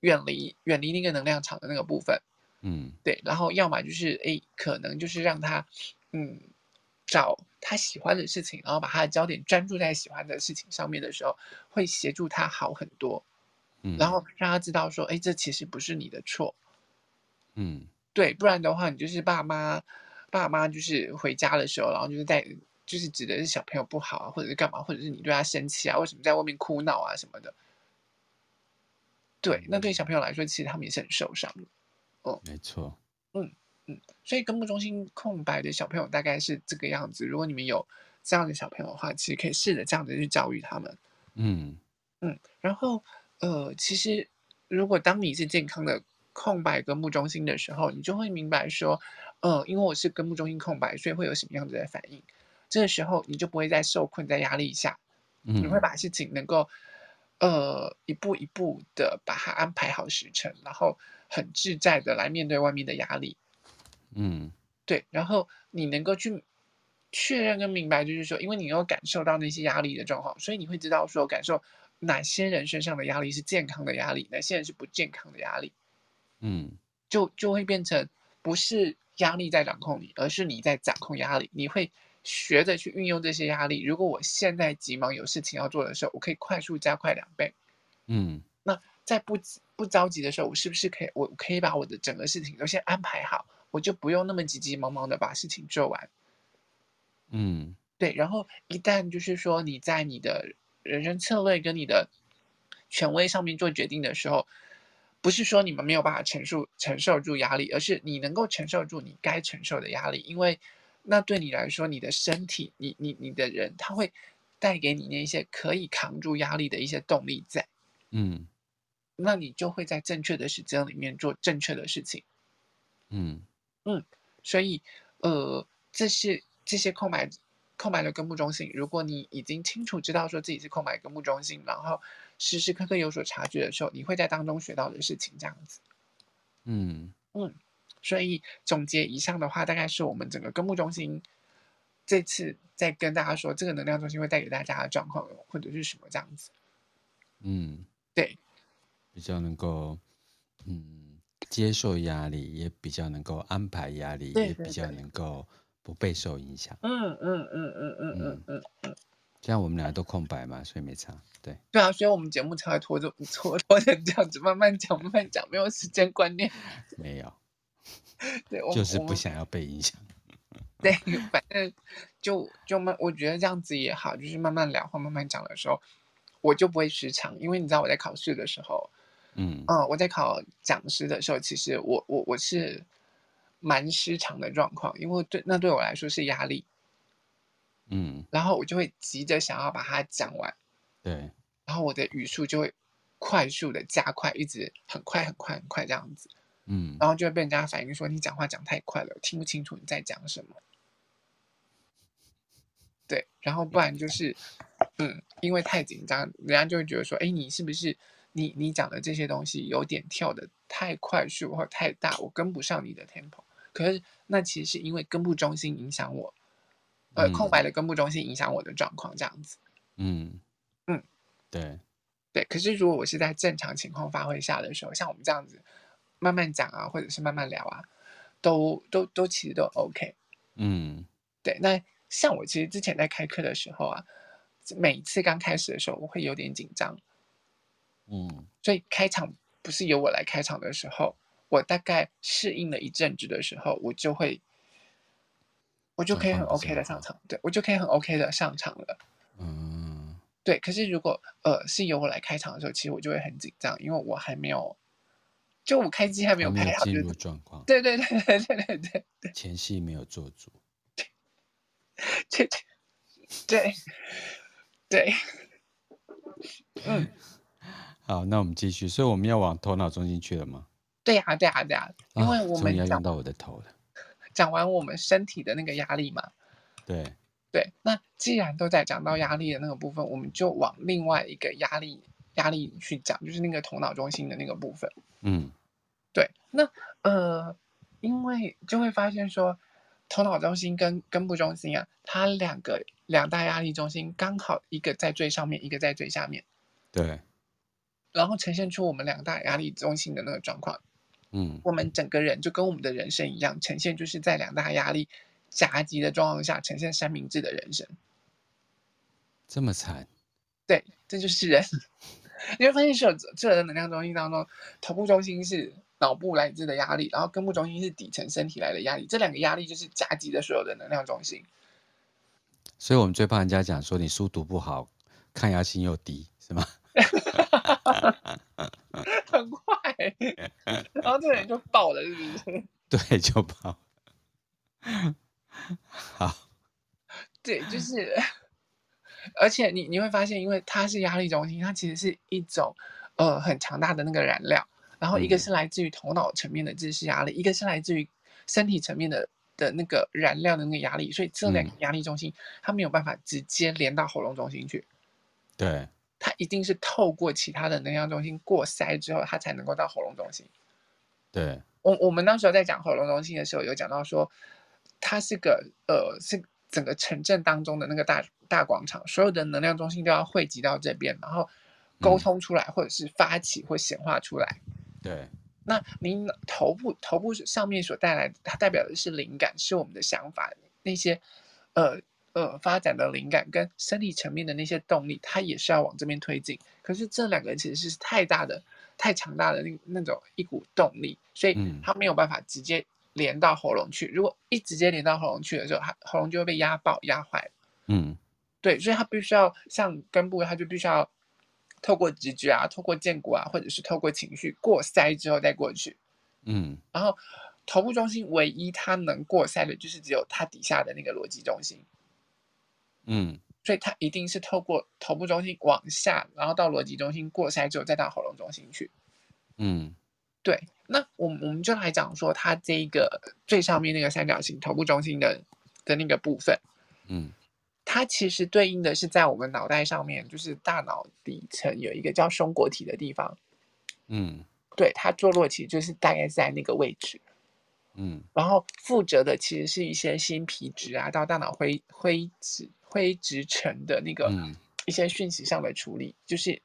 远离远离那个能量场的那个部分。嗯，对，然后要么就是诶，可能就是让他嗯。找他喜欢的事情，然后把他的焦点专注在喜欢的事情上面的时候，会协助他好很多。嗯，然后让他知道说，哎，这其实不是你的错。嗯，对，不然的话，你就是爸妈，爸妈就是回家的时候，然后就是在就是指的是小朋友不好啊，或者是干嘛，或者是你对他生气啊，为什么在外面哭闹啊什么的。对，那对小朋友来说，其实他们也是很受伤的。哦，没错。嗯。嗯，所以根部中心空白的小朋友大概是这个样子。如果你们有这样的小朋友的话，其实可以试着这样子去教育他们。嗯嗯，然后呃，其实如果当你是健康的空白根部中心的时候，你就会明白说，嗯、呃，因为我是根部中心空白，所以会有什么样子的反应。这个时候你就不会再受困在压力下，你会把事情能够呃一步一步的把它安排好时程，然后很自在的来面对外面的压力。嗯，对，然后你能够去确认跟明白，就是说，因为你有感受到那些压力的状况，所以你会知道说，感受哪些人身上的压力是健康的压力，哪些人是不健康的压力。嗯，就就会变成不是压力在掌控你，而是你在掌控压力。你会学着去运用这些压力。如果我现在急忙有事情要做的时候，我可以快速加快两倍。嗯，那在不不着急的时候，我是不是可以我可以把我的整个事情都先安排好？我就不用那么急急忙忙的把事情做完，嗯，对。然后一旦就是说你在你的人生策略跟你的权威上面做决定的时候，不是说你们没有办法承受承受住压力，而是你能够承受住你该承受的压力，因为那对你来说，你的身体，你你你的人，他会带给你那些可以扛住压力的一些动力在，嗯，那你就会在正确的时间里面做正确的事情，嗯。嗯，所以，呃，这些这些空白空白的根部中心，如果你已经清楚知道说自己是空白根部中心，然后时时刻刻有所察觉的时候，你会在当中学到的事情，这样子。嗯嗯，所以总结以上的话，大概是我们整个根部中心这次在跟大家说，这个能量中心会带给大家的状况或者是什么这样子。嗯，对，比较能够，嗯。接受压力也比较能够安排压力，对对对，也比较能够不被受影响。嗯嗯嗯嗯嗯嗯嗯嗯，像我们俩都空白嘛，所以没差。对对啊，所以我们节目才会拖着拖拖成这样子，慢慢讲慢慢讲，没有时间观念。(laughs) 没有，对，(laughs) 我就是不想要被影响。对，反正就就慢，我觉得这样子也好，就是慢慢聊或慢慢讲的时候，我就不会失常，因为你知道我在考试的时候，嗯。嗯，我在考讲师的时候，其实我我我是蛮失常的状况，因为对那对我来说是压力，嗯，然后我就会急着想要把它讲完，对，然后我的语速就会快速的加快，一直很快很快很快这样子，嗯，然后就会被人家反映说你讲话讲太快了，听不清楚你在讲什么。对，然后不然就是，嗯，因为太紧张，人家就会觉得说，哎，你是不是你你讲的这些东西有点跳的太快速或太大，我跟不上你的 tempo。可是那其实是因为根部中心影响我，呃，空白的根部中心影响我的状况这样子。嗯嗯，对对。可是如果我是在正常情况发挥下的时候，像我们这样子慢慢讲啊，或者是慢慢聊啊，都都都其实都 OK。嗯，对，那。像我其实之前在开课的时候啊，每次刚开始的时候我会有点紧张，嗯，所以开场不是由我来开场的时候，我大概适应了一阵子的时候，我就会，我就可以很 OK 的上场，对，我就可以很 OK 的上场了，嗯，对。可是如果呃是由我来开场的时候，其实我就会很紧张，因为我还没有，就我开机还没有开好，进入状况，对对对对对对对对，前戏没有做足。(laughs) 对对对，嗯，好，那我们继续。所以我们要往头脑中心去了吗？对呀，对呀，对呀，因为我们要用到我的头了。(laughs) 讲完我们身体的那个压力嘛，对对。那既然都在讲到压力的那个部分，我们就往另外一个压力压力去讲，就是那个头脑中心的那个部分。嗯，对。那呃，因为就会发现说。头脑中心跟根部中心啊，它两个两大压力中心刚好一个在最上面，一个在最下面。对。然后呈现出我们两大压力中心的那个状况。嗯。我们整个人就跟我们的人生一样，呈现就是在两大压力夹击的状况下，呈现三明治的人生。这么惨？对，这就是人。(laughs) 你会发现，所有所有的能量中心当中，头部中心是。脑部来自的压力，然后根部中心是底层身体来的压力，这两个压力就是夹击的所有的能量中心。所以我们最怕人家讲说你书读不好，抗压性又低，是吗？(laughs) (laughs) 很快，然后这个人就爆了，是不是？对，就爆。好，对，就是，(laughs) 而且你你会发现，因为它是压力中心，它其实是一种呃很强大的那个燃料。然后一个是来自于头脑层面的知识压力，嗯、一个是来自于身体层面的的那个燃料的那个压力，所以这两个压力中心、嗯、它没有办法直接连到喉咙中心去，对，它一定是透过其他的能量中心过筛之后，它才能够到喉咙中心。对，我我们那时候在讲喉咙中心的时候，有讲到说，它是个呃是整个城镇当中的那个大大广场，所有的能量中心都要汇集到这边，然后沟通出来，嗯、或者是发起或显化出来。对，那您头部头部上面所带来的，它代表的是灵感，是我们的想法，那些呃呃发展的灵感跟身体层面的那些动力，它也是要往这边推进。可是这两个其实是太大的、太强大的那那种一股动力，所以它没有办法直接连到喉咙去。如果一直接连到喉咙去的时候，它喉咙就会被压爆、压坏。嗯，对，所以它必须要像根部，它就必须要。透过直觉啊，透过荐骨啊，或者是透过情绪过筛之后再过去，嗯，然后头部中心唯一它能过筛的，就是只有它底下的那个逻辑中心，嗯，所以它一定是透过头部中心往下，然后到逻辑中心过筛之后再到喉咙中心去，嗯，对，那我们我们就来讲说它这一个最上面那个三角形头部中心的的那个部分，嗯。它其实对应的是在我们脑袋上面，就是大脑底层有一个叫松果体的地方。嗯，对，它坐落其实就是大概在那个位置。嗯，然后负责的其实是一些新皮质啊，到大脑灰灰质灰质层的那个一些讯息上的处理，嗯、就是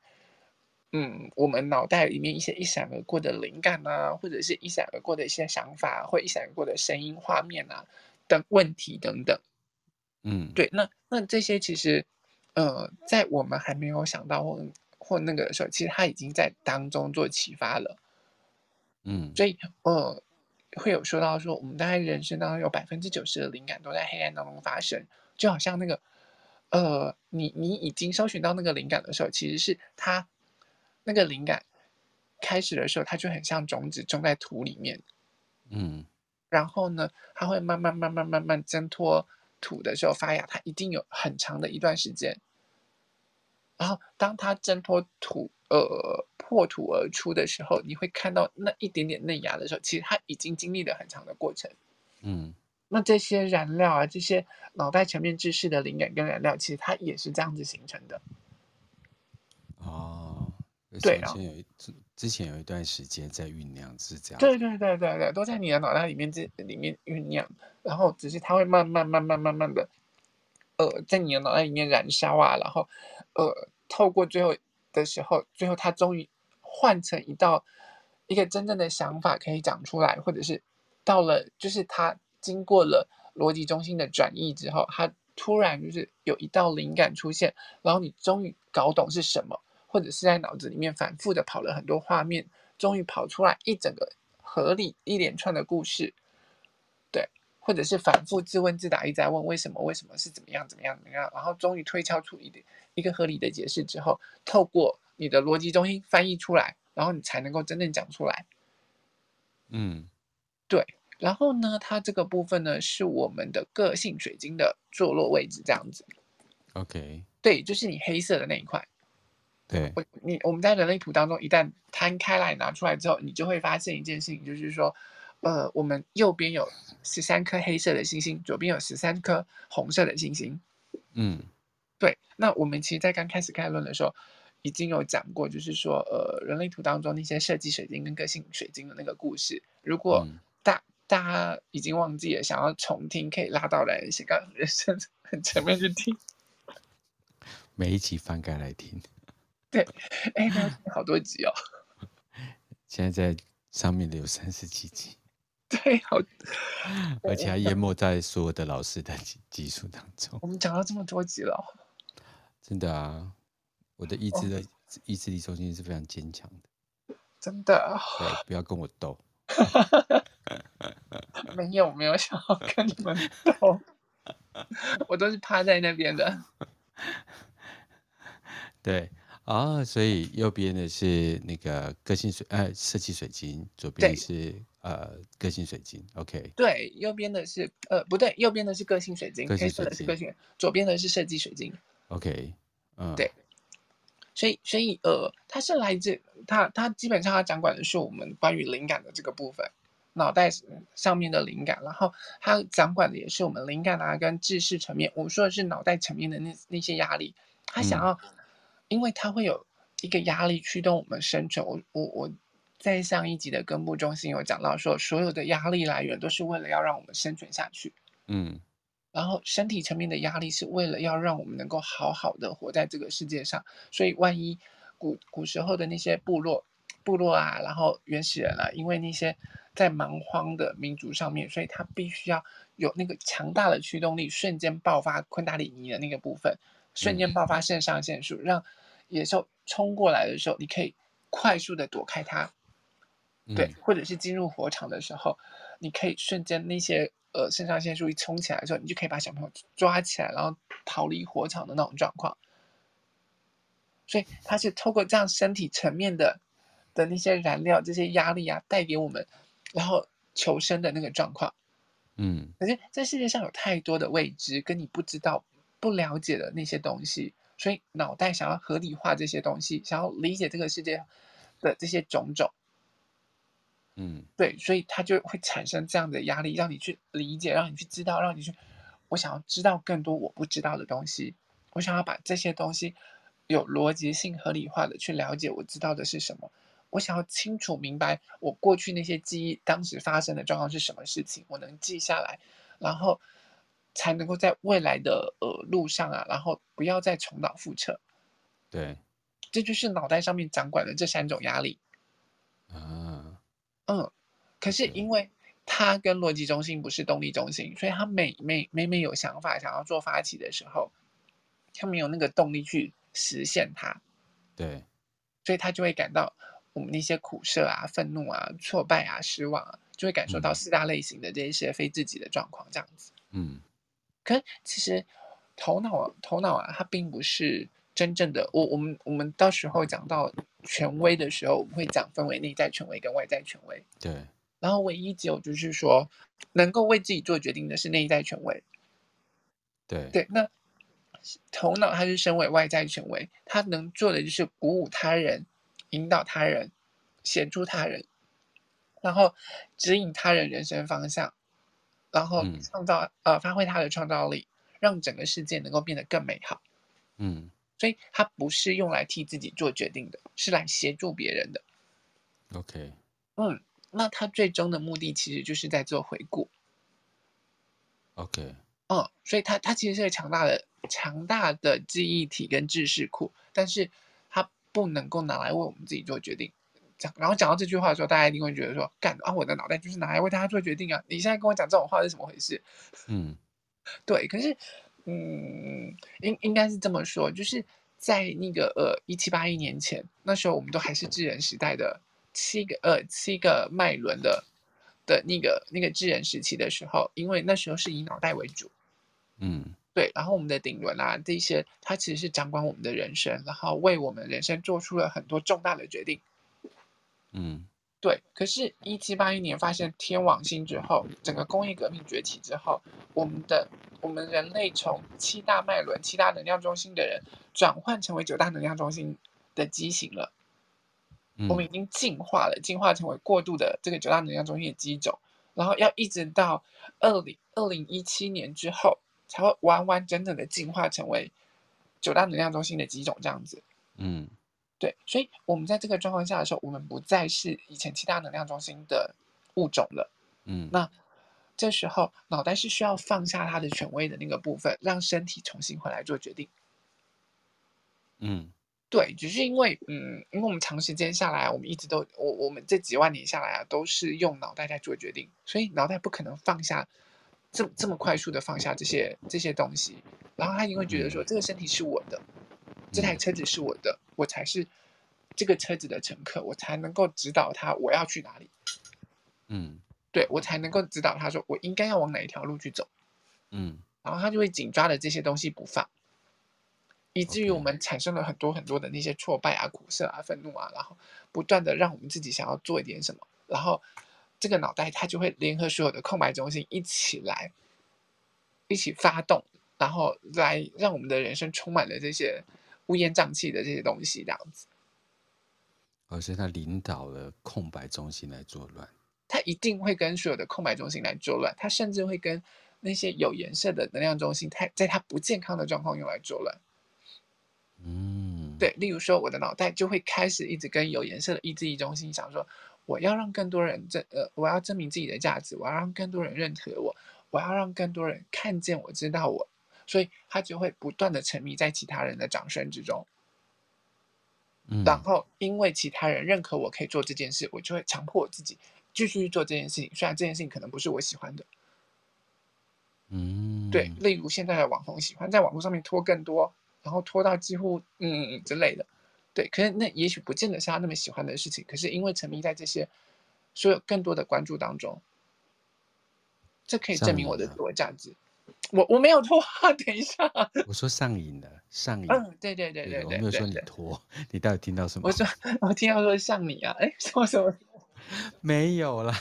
嗯，我们脑袋里面一些一闪而过的灵感啊，或者是一闪而过的一些想法，或一闪而过的声音、画面啊等问题等等。嗯，对，那那这些其实，呃，在我们还没有想到或或那个的时候，其实它已经在当中做启发了。嗯，所以呃，会有说到说，我们大概人生当中有百分之九十的灵感都在黑暗当中发生，就好像那个呃，你你已经搜寻到那个灵感的时候，其实是它那个灵感开始的时候，它就很像种子种在土里面，嗯，然后呢，它会慢慢慢慢慢慢挣脱土的时候发芽，它一定有很长的一段时间。然后当它挣脱土，呃，破土而出的时候，你会看到那一点点嫩芽的时候，其实它已经经历了很长的过程。嗯，那这些燃料啊，这些脑袋层面知识的灵感跟燃料，其实它也是这样子形成的。哦，对啊，有一之前有一段时间在酝酿，是这样。对对对对对，都在你的脑袋里面这里面酝酿，然后只是它会慢慢慢慢慢慢的，呃，在你的脑袋里面燃烧啊，然后呃，透过最后的时候，最后它终于换成一道一个真正的想法可以讲出来，或者是。到了，就是他经过了逻辑中心的转译之后，他突然就是有一道灵感出现，然后你终于搞懂是什么，或者是在脑子里面反复的跑了很多画面，终于跑出来一整个合理一连串的故事，对，或者是反复自问自答，一直在问为什么，为什么是怎么样，怎么样，怎么样，然后终于推敲出一点一个合理的解释之后，透过你的逻辑中心翻译出来，然后你才能够真正讲出来，嗯，对。然后呢，它这个部分呢，是我们的个性水晶的坐落位置，这样子。OK，对，就是你黑色的那一块。对，我你我们在人类图当中，一旦摊开来拿出来之后，你就会发现一件事情，就是说，呃，我们右边有十三颗黑色的星星，左边有十三颗红色的星星。嗯，对。那我们其实，在刚开始开论的时候，已经有讲过，就是说，呃，人类图当中那些设计水晶跟个性水晶的那个故事，如果大。家已经忘记了，想要重听可以拉到来斜杠人生很前面去听，每一集翻开来听。(laughs) 对，哎，那好多集哦。现在在上面的有三十几集。(laughs) 对，好，而且还淹没在所有的老师的集数当中。我们讲到这么多集了，真的啊！我的意志的意志力中心是非常坚强的，真的。对，不要跟我斗。(laughs) (laughs) 没有没有想要跟你们斗，(laughs) 我都是趴在那边的。(laughs) 对啊，所以右边的是那个个性水呃设计水晶，左边是呃个性水晶。OK，对，右边的是呃不对，右边的是个性水晶，个性水晶，黑色的是个性，左边的是设计水晶。OK，嗯，对。所以，所以，呃，它是来自它，它基本上它掌管的是我们关于灵感的这个部分，脑袋上面的灵感，然后它掌管的也是我们灵感啊跟知识层面。我说的是脑袋层面的那那些压力，他想要，嗯、因为他会有一个压力驱动我们生存。我我我在上一集的根部中心有讲到说，所有的压力来源都是为了要让我们生存下去。嗯。然后身体层面的压力是为了要让我们能够好好的活在这个世界上，所以万一古古时候的那些部落部落啊，然后原始人啊，因为那些在蛮荒的民族上面，所以他必须要有那个强大的驱动力，瞬间爆发昆达里尼的那个部分，瞬间爆发肾上腺素，嗯、让野兽冲过来的时候，你可以快速的躲开它，对，嗯、或者是进入火场的时候，你可以瞬间那些。呃，肾上腺素一冲起来的时候，你就可以把小朋友抓起来，然后逃离火场的那种状况。所以，它是透过这样身体层面的的那些燃料、这些压力啊，带给我们，然后求生的那个状况。嗯。可是，这世界上有太多的未知，跟你不知道、不了解的那些东西，所以脑袋想要合理化这些东西，想要理解这个世界的这些种种。嗯，对，所以他就会产生这样的压力，让你去理解，让你去知道，让你去，我想要知道更多我不知道的东西，我想要把这些东西有逻辑性、合理化的去了解，我知道的是什么，我想要清楚明白我过去那些记忆当时发生的状况是什么事情，我能记下来，然后才能够在未来的呃路上啊，然后不要再重蹈覆辙。对，这就是脑袋上面掌管的这三种压力。啊。嗯，可是因为他跟逻辑中心不是动力中心，所以他每每每每有想法想要做发起的时候，他没有那个动力去实现它。对，所以他就会感到我们那些苦涩啊、愤怒啊、挫败啊、失望啊，就会感受到四大类型的这一些非自己的状况这样子。嗯，可是其实头脑头脑啊，它并不是真正的。我我们我们到时候讲到权威的时候，我们会讲分为内在权威跟外在权威。对。然后唯一只有就是说，能够为自己做决定的是内在权威。对。对，那头脑它是身为外在权威，它能做的就是鼓舞他人、引导他人、协助他人，然后指引他人人生方向，然后创造、嗯、呃发挥他的创造力，让整个世界能够变得更美好。嗯。所以它不是用来替自己做决定的，是来协助别人的。OK。嗯。那他最终的目的其实就是在做回顾。OK，嗯，所以他他其实是个强大的强大的记忆体跟知识库，但是他不能够拿来为我们自己做决定。讲，然后讲到这句话的时候，大家一定会觉得说，干啊，我的脑袋就是拿来为大家做决定啊！你现在跟我讲这种话是怎么回事？嗯，(laughs) 对，可是，嗯，应应该是这么说，就是在那个呃一七八一年前，那时候我们都还是智人时代的。七个呃七个脉轮的的那个那个智人时期的时候，因为那时候是以脑袋为主，嗯，对，然后我们的顶轮啊这些，它其实是掌管我们的人生，然后为我们人生做出了很多重大的决定，嗯，对。可是，一七八一年发现天王星之后，整个工业革命崛起之后，我们的我们人类从七大脉轮、七大能量中心的人，转换成为九大能量中心的畸形了。我们已经进化了，进化成为过度的这个九大能量中心的机种，然后要一直到二零二零一七年之后，才会完完整整的进化成为九大能量中心的几种这样子。嗯，对，所以我们在这个状况下的时候，我们不再是以前七大能量中心的物种了。嗯，那这时候脑袋是需要放下它的权威的那个部分，让身体重新回来做决定。嗯。对，只是因为，嗯，因为我们长时间下来，我们一直都，我我们这几万年下来啊，都是用脑袋在做决定，所以脑袋不可能放下，这么这么快速的放下这些这些东西，然后他一定会觉得说，这个身体是我的，这台车子是我的，我才是这个车子的乘客，我才能够指导他我要去哪里，嗯，对，我才能够指导他说我应该要往哪一条路去走，嗯，然后他就会紧抓着这些东西不放。以至于我们产生了很多很多的那些挫败啊、苦涩啊、愤怒啊，然后不断的让我们自己想要做一点什么，然后这个脑袋它就会联合所有的空白中心一起来，一起发动，然后来让我们的人生充满了这些乌烟瘴气的这些东西，这样子。而且他领导了空白中心来作乱，他一定会跟所有的空白中心来作乱，他甚至会跟那些有颜色的能量中心，他在他不健康的状况用来作乱。嗯，对，例如说，我的脑袋就会开始一直跟有颜色的意志力中心想说，我要让更多人证呃，我要证明自己的价值，我要让更多人认可我，我要让更多人看见我知道我，所以他就会不断的沉迷在其他人的掌声之中。嗯，然后因为其他人认可我可以做这件事，我就会强迫我自己继续去做这件事情，虽然这件事情可能不是我喜欢的。嗯，对，例如现在的网红喜欢在网络上面拖更多。然后拖到几乎嗯嗯之类的，对，可是那也许不见得是他那么喜欢的事情。可是因为沉迷在这些所有更多的关注当中，这可以证明我的自我价值。我我没有拖，等一下，我说上瘾了，上瘾。嗯，对对对对对，我没有说你拖，你到底听到什么？我说 (laughs) 我听到说像你啊，哎，说什么？(laughs) 没有啦。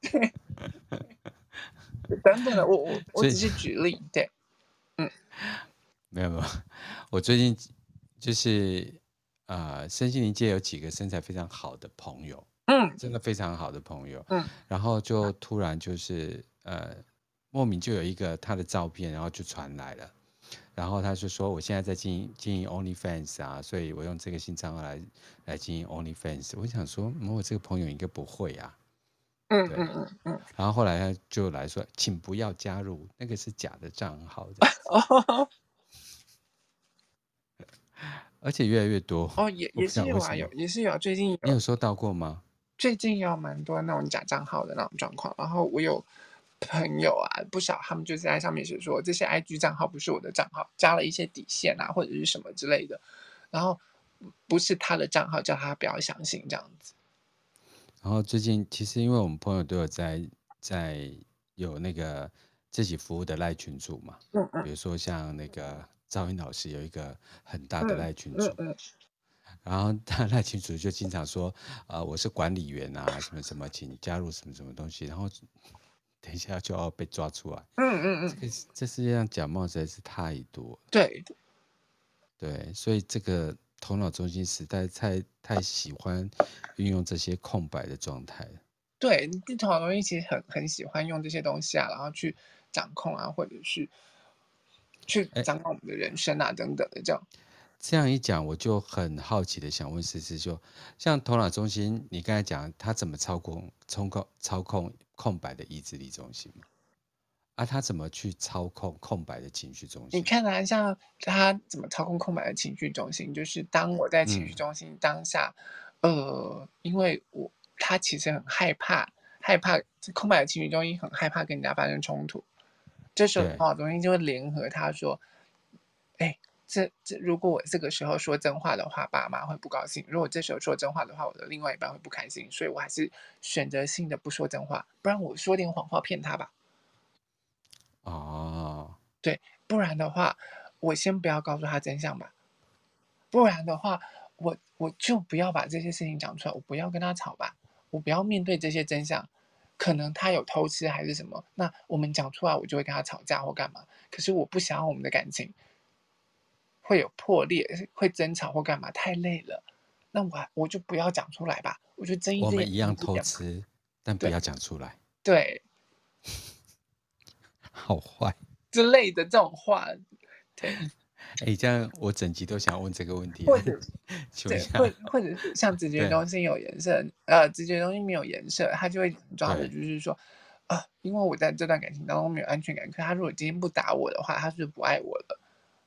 对，(laughs) 等等的，我我我只是举例，对，嗯。没有没有，我最近就是呃，身心灵界有几个身材非常好的朋友，嗯，真的非常好的朋友，嗯，然后就突然就是呃，莫名就有一个他的照片，然后就传来了，然后他就说我现在在经营经营 OnlyFans 啊，所以我用这个新账号来来经营 OnlyFans，我想说，嗯，我这个朋友应该不会啊，嗯嗯嗯嗯，然后后来他就来说，请不要加入，那个是假的账号的。哦 (laughs) 而且越来越多哦，也也是有啊，有也是有。最近有你有收到过吗？最近有蛮多那种假账号的那种状况。然后我有朋友啊，不少，他们就是在上面写说这些 IG 账号不是我的账号，加了一些底线啊，或者是什么之类的。然后不是他的账号，叫他不要相信这样子。然后最近其实因为我们朋友都有在在有那个自己服务的赖群组嘛，嗯嗯，比如说像那个赵云老师有一个很大的赖群主，嗯嗯。嗯、然后他 (laughs) 赖群主就经常说，呃，我是管理员啊，什么什么，请加入什么什么东西，然后等一下就要被抓出来，嗯嗯嗯，这这世界上假冒实在是太多，对，对，所以这个头脑中心时代太太喜欢运用这些空白的状态。对，这头脑中心其实很很喜欢用这些东西啊，然后去掌控啊，或者是去掌控我们的人生啊，等等的这样。这样一讲，我就很好奇的想问思思，说像头脑中心，你刚才讲他怎么操控、操控、操控空白的意志力中心啊，他怎么去操控空白的情绪中心？你看啊，像他怎么操控空白的情绪中心，就是当我在情绪中心当下，嗯、呃，因为我。他其实很害怕，害怕空白的情绪中心很害怕跟人家发生冲突。这时候头脑中心就会联合他说：“哎，这这如果我这个时候说真话的话，爸妈会不高兴；如果这时候说真话的话，我的另外一半会不开心。所以我还是选择性的不说真话，不然我说点谎话骗他吧。”哦，对，不然的话，我先不要告诉他真相吧。不然的话，我我就不要把这些事情讲出来，我不要跟他吵吧。我不要面对这些真相，可能他有偷吃还是什么，那我们讲出来，我就会跟他吵架或干嘛。可是我不想要我们的感情会有破裂，会争吵或干嘛，太累了。那我我就不要讲出来吧，我就睁一只眼闭一只眼。我们一样偷吃，但不要讲出来。对，(laughs) 好坏之类的这种话，对。哎，这样我整集都想问这个问题。(laughs) 或者，对，或或者是像直觉中心有颜色，呃，直觉中心没有颜色，他就会抓的就是说，啊，因为我在这段感情当中没有安全感，可他如果今天不打我的话，他是不是不爱我了？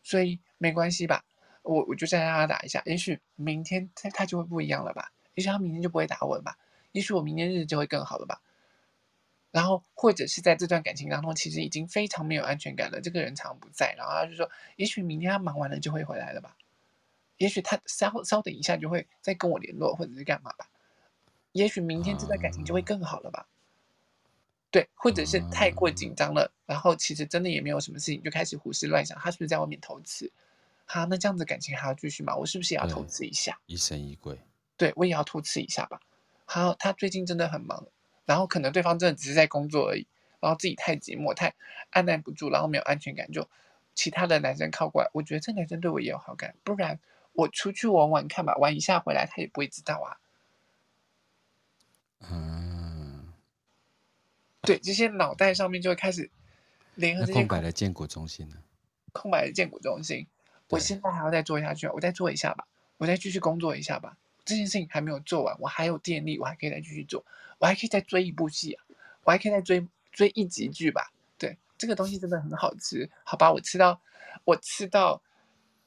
所以没关系吧，我我就再让他打一下，也许明天他他就会不一样了吧，也许他明天就不会打我了吧，也许我明天日子就会更好了吧。然后，或者是在这段感情当中，其实已经非常没有安全感了。这个人常不在，然后他就说：“也许明天他忙完了就会回来了吧？也许他稍稍等一下就会再跟我联络，或者是干嘛吧？也许明天这段感情就会更好了吧？”对，或者是太过紧张了，然后其实真的也没有什么事情，就开始胡思乱想，他是不是在外面偷吃？好，那这样子感情还要继续吗？我是不是也要偷吃一下？疑神疑鬼。对，我也要偷吃一下吧。好，他最近真的很忙。然后可能对方真的只是在工作而已，然后自己太寂寞、太按耐不住，然后没有安全感，就其他的男生靠过来，我觉得这男生对我也有好感，不然我出去玩玩看吧，玩一下回来他也不会知道啊。嗯，对，这些脑袋上面就会开始联合这些空，空白的建国中心呢？空白的建国中心，我现在还要再做下去，我再做一下吧，我再继续工作一下吧。这件事情还没有做完，我还有电力，我还可以再继续做，我还可以再追一部戏啊，我还可以再追追一集剧吧。对，这个东西真的很好吃，好吧，我吃到我吃到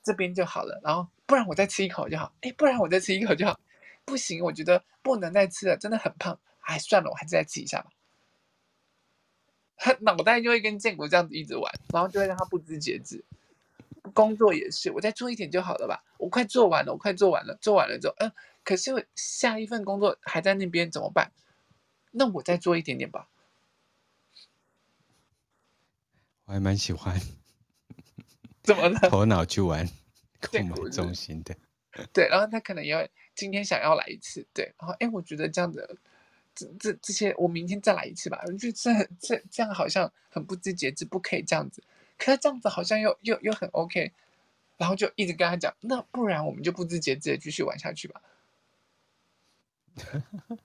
这边就好了，然后不然我再吃一口就好，哎，不然我再吃一口就好，不行，我觉得不能再吃了，真的很胖，哎，算了，我还是再吃一下吧。他 (laughs) 脑袋就会跟建国这样子一直玩，然后就会让他不知节制。工作也是，我再做一点就好了吧？我快做完了，我快做完了，做完了之后，嗯，可是下一份工作还在那边怎么办？那我再做一点点吧。我还蛮喜欢，(laughs) 怎么了？头脑去玩控制中心的。(laughs) 对，然后他可能也今天想要来一次，对，然后哎，我觉得这样子，这这这些，我明天再来一次吧。我觉得这这这样好像很不知节制，不可以这样子。可是这样子好像又又又很 OK，然后就一直跟他讲，那不然我们就不知节制的继续玩下去吧。(laughs)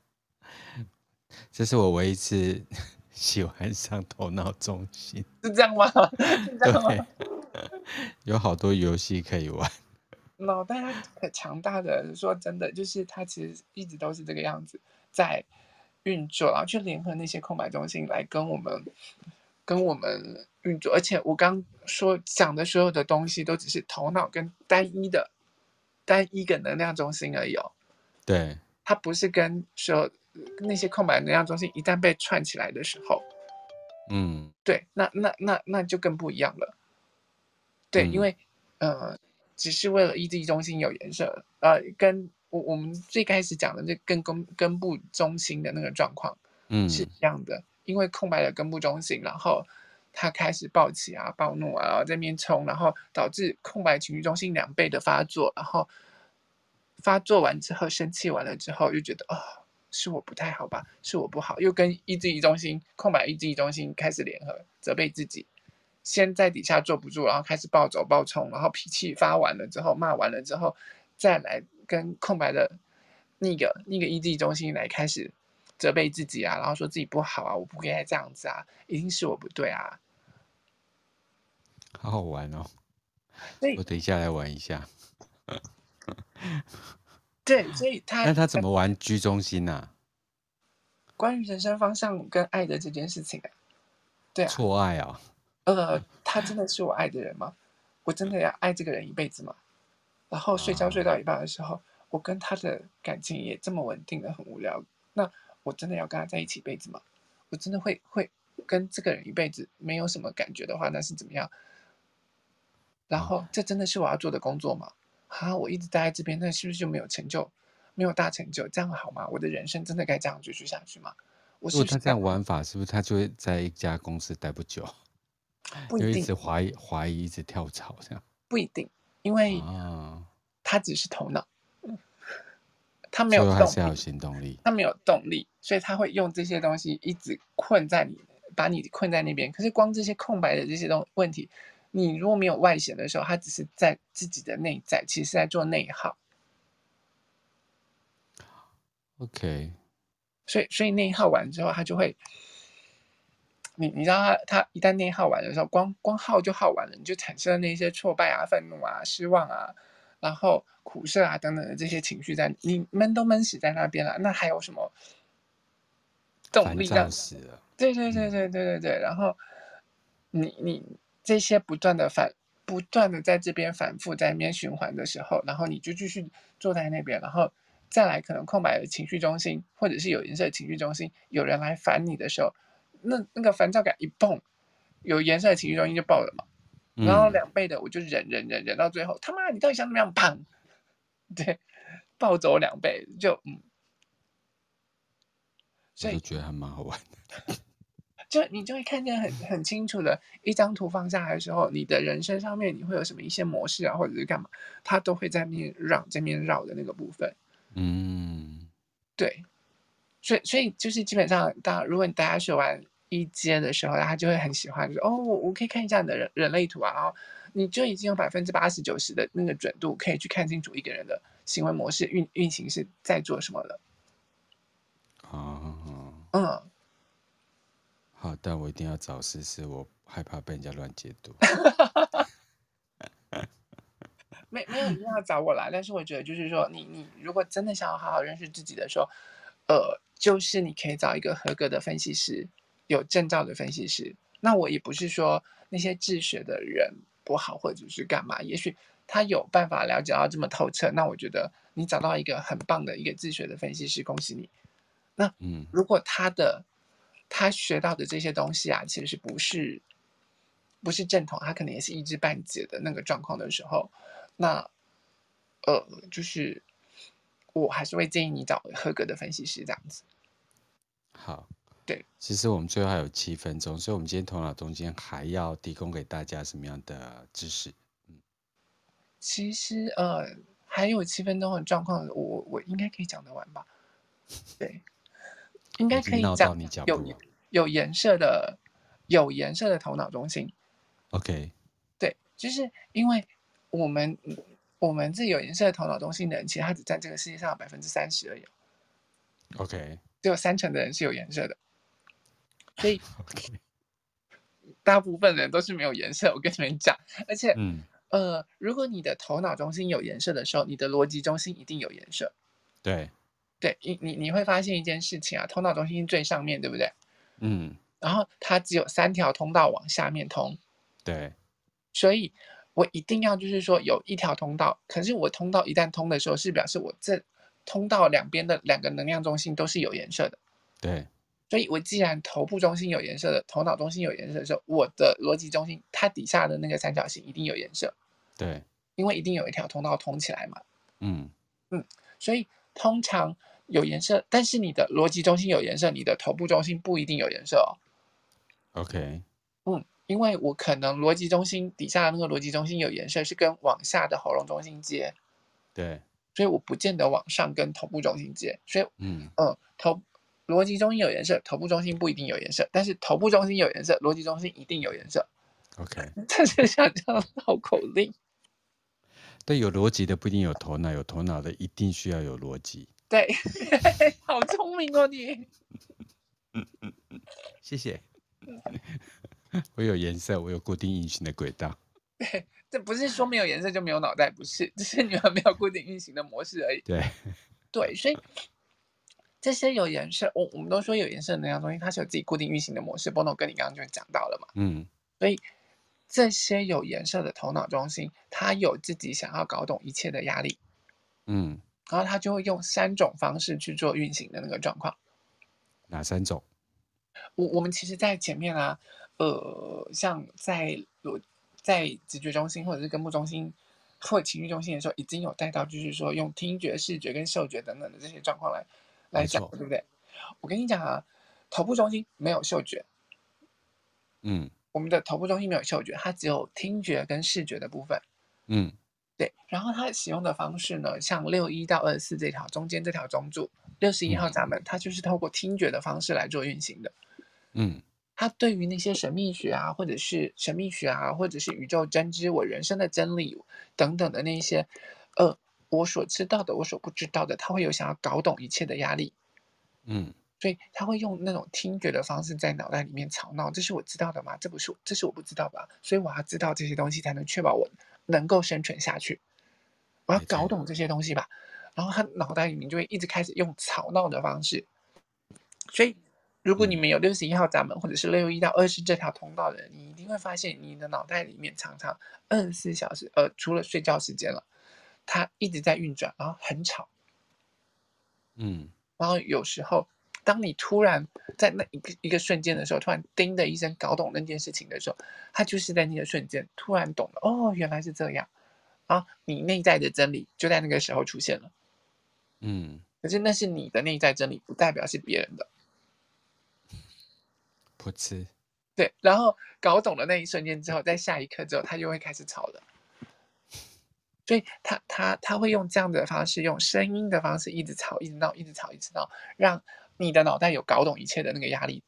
这是我唯一一次 (laughs) 喜欢上头脑中心，是这样吗？(laughs) 是这样吗？有好多游戏可以玩。脑袋很强大的，说真的，就是它其实一直都是这个样子在运作，然后去联合那些空白中心来跟我们。跟我们运作，而且我刚说讲的所有的东西都只是头脑跟单一的单一个能量中心而已哦。对，它不是跟说那些空白能量中心一旦被串起来的时候，嗯，对，那那那那就更不一样了。对，嗯、因为呃，只是为了意志中心有颜色，呃，跟我我们最开始讲的这根根根部中心的那个状况，嗯，是一样的。因为空白的根部中心，然后他开始暴起啊、暴怒啊，然后在那边冲，然后导致空白情绪中心两倍的发作，然后发作完之后生气完了之后，又觉得哦，是我不太好吧，是我不好，又跟意志力中心空白意志力中心开始联合责备自己，先在底下坐不住，然后开始暴走暴冲，然后脾气发完了之后骂完了之后，再来跟空白的那个那个意志力中心来开始。责备自己啊，然后说自己不好啊，我不该这样子啊，一定是我不对啊。好好玩哦！我等一下来玩一下。(laughs) 对，所以他那他怎么玩居中心呢、啊？关于人生方向跟爱的这件事情啊，对啊，错爱啊。呃，他真的是我爱的人吗？我真的要爱这个人一辈子吗？然后睡觉睡到一半的时候，啊、我跟他的感情也这么稳定的很无聊，那。我真的要跟他在一起一辈子吗？我真的会会跟这个人一辈子没有什么感觉的话，那是怎么样？然后这真的是我要做的工作吗？啊，我一直待在这边，那是不是就没有成就，没有大成就？这样好吗？我的人生真的该这样继续下去吗？我是，不是他这样玩法，是不是他就会在一家公司待不久？不一定，就一直怀疑怀疑，一直跳槽这样？不一定，因为他只是头脑。他没有动力，有行动力，他没有动力，所以他会用这些东西一直困在你，把你困在那边。可是光这些空白的这些东问题，你如果没有外显的时候，他只是在自己的内在，其实是在做内耗。OK，所以所以内耗完之后，他就会，你你知道他他一旦内耗完的时候，光光耗就耗完了，你就产生了那些挫败啊、愤怒啊、失望啊。然后苦涩啊等等的这些情绪在你闷都闷死在那边了，那还有什么动力让？对对对对对对对。然后你你这些不断的反不断的在这边反复在那边循环的时候，然后你就继续坐在那边，然后再来可能空白的情绪中心或者是有颜色的情绪中心有人来烦你的时候，那那个烦躁感一蹦，有颜色的情绪中心就爆了嘛。然后两倍的我就忍忍忍忍到最后，他妈你到底想怎么样？砰！(laughs) 对，暴走两倍就嗯，所以我觉得还蛮好玩的。就你就会看见很很清楚的一张图放下来的时候，你的人生上面你会有什么一些模式啊，或者是干嘛，它都会在面绕这面绕的那个部分。嗯，对，所以所以就是基本上，当如果你大家学完。一阶的时候，他就会很喜欢，就说哦，我我可以看一下你的人人类图啊，然后你就已经有百分之八十九十的那个准度，可以去看清楚一个人的行为模式运运行是在做什么了。啊，嗯，好，但我一定要找思思，我害怕被人家乱解读。(laughs) 没没有一定要找我来，但是我觉得就是说，你你如果真的想要好好认识自己的时候，呃，就是你可以找一个合格的分析师。有证照的分析师，那我也不是说那些自学的人不好，或者是干嘛。也许他有办法了解到这么透彻，那我觉得你找到一个很棒的一个自学的分析师，恭喜你。那嗯，如果他的他学到的这些东西啊，其实是不是不是正统，他可能也是一知半解的那个状况的时候，那呃，就是我还是会建议你找合格的分析师这样子。好。对，其实我们最后还有七分钟，所以我们今天头脑中间还要提供给大家什么样的知识？嗯，其实呃还有七分钟的状况，我我应该可以讲得完吧？(laughs) 对，应该可以讲。你讲有有颜色的有颜色的头脑中心。OK，对，就是因为我们我们这有颜色的头脑中心的人，其实他只占这个世界上的百分之三十而已。OK，只有三成的人是有颜色的。所以，(laughs) 大部分人都是没有颜色。我跟你们讲，而且，嗯，呃，如果你的头脑中心有颜色的时候，你的逻辑中心一定有颜色。对，对，你你你会发现一件事情啊，头脑中心最上面对不对？嗯。然后它只有三条通道往下面通。对。所以我一定要就是说有一条通道，可是我通道一旦通的时候，是表示我这通道两边的两个能量中心都是有颜色的。对。所以，我既然头部中心有颜色的，头脑中心有颜色的时候，我的逻辑中心它底下的那个三角形一定有颜色。对，因为一定有一条通道通起来嘛。嗯嗯，所以通常有颜色，但是你的逻辑中心有颜色，你的头部中心不一定有颜色哦。OK。嗯，因为我可能逻辑中心底下的那个逻辑中心有颜色，是跟往下的喉咙中心接。对，所以我不见得往上跟头部中心接。所以，嗯嗯，头逻辑中心有颜色，头部中心不一定有颜色，但是头部中心有颜色，逻辑中心一定有颜色。，OK，(laughs) 这是像这样绕口令。对，有逻辑的不一定有头脑，有头脑的一定需要有逻辑。对，(laughs) 好聪明哦你。谢谢。(laughs) 我有颜色，我有固定运行的轨道。对，(laughs) 这不是说没有颜色就没有脑袋，不是，只是你们没有固定运行的模式而已。对，对，所以这些有颜色，我我们都说有颜色的能量中心，它是有自己固定运行的模式。波诺跟你刚刚就讲到了嘛，嗯，所以这些有颜色的头脑中心，它有自己想要搞懂一切的压力，嗯，然后它就会用三种方式去做运行的那个状况。哪三种？我我们其实，在前面啊，呃，像在我在直觉中心或者是根部中心或者情绪中心的时候，已经有带到，就是说用听觉、视觉跟嗅觉等等的这些状况来来讲，对不对？我跟你讲啊，头部中心没有嗅觉，嗯，我们的头部中心没有嗅觉，它只有听觉跟视觉的部分，嗯，对。然后它使用的方式呢，像六一到二十四这条中间这条中柱，六十一号闸门，它就是透过听觉的方式来做运行的。嗯，它对于那些神秘学啊，或者是神秘学啊，或者是宇宙真知、我人生的真理等等的那些，呃，我所知道的，我所不知道的，它会有想要搞懂一切的压力。嗯，所以他会用那种听觉的方式在脑袋里面吵闹，这是我知道的吗？这不是，这是我不知道吧？所以我要知道这些东西，才能确保我能够生存下去。我要搞懂这些东西吧。然后他脑袋里面就会一直开始用吵闹的方式，所以。如果你们有六十一号闸门，或者是六一到二十这条通道的人，你一定会发现你的脑袋里面常常二十四小时，呃，除了睡觉时间了，它一直在运转，然后很吵。嗯，然后有时候，当你突然在那一个一个瞬间的时候，突然叮的一声搞懂那件事情的时候，他就是在那个瞬间突然懂了，哦，原来是这样，啊你内在的真理就在那个时候出现了。嗯，可是那是你的内在真理，不代表是别人的。不吃，对，然后搞懂了那一瞬间之后，在下一刻之后，他就会开始吵了。所以他他他会用这样的方式，用声音的方式，一直吵，一直闹，一直吵，一直闹，让你的脑袋有搞懂一切的那个压力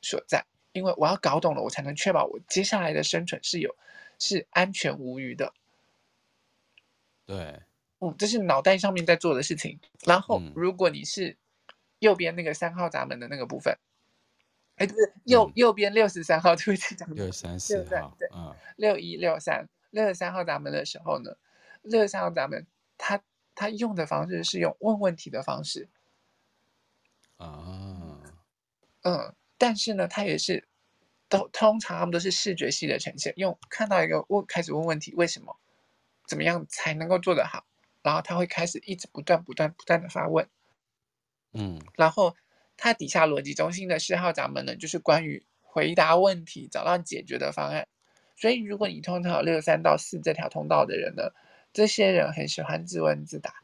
所在。因为我要搞懂了，我才能确保我接下来的生存是有是安全无虞的。对，嗯，这是脑袋上面在做的事情。然后，如果你是右边那个三号闸门的那个部分。哎，不是右、嗯、右边六十三号，对不起，讲六三四号，对，嗯，六一六三六十三号闸门的时候呢，六十三号闸门，他他用的方式是用问问题的方式，啊，嗯，但是呢，他也是都通常他们都是视觉系的呈现，用看到一个问开始问问题，为什么，怎么样才能够做得好，然后他会开始一直不断不断不断的发问，嗯，然后。他底下逻辑中心的嗜好咱们呢，就是关于回答问题、找到解决的方案。所以，如果你通常有六三到四这条通道的人呢，这些人很喜欢自问自答。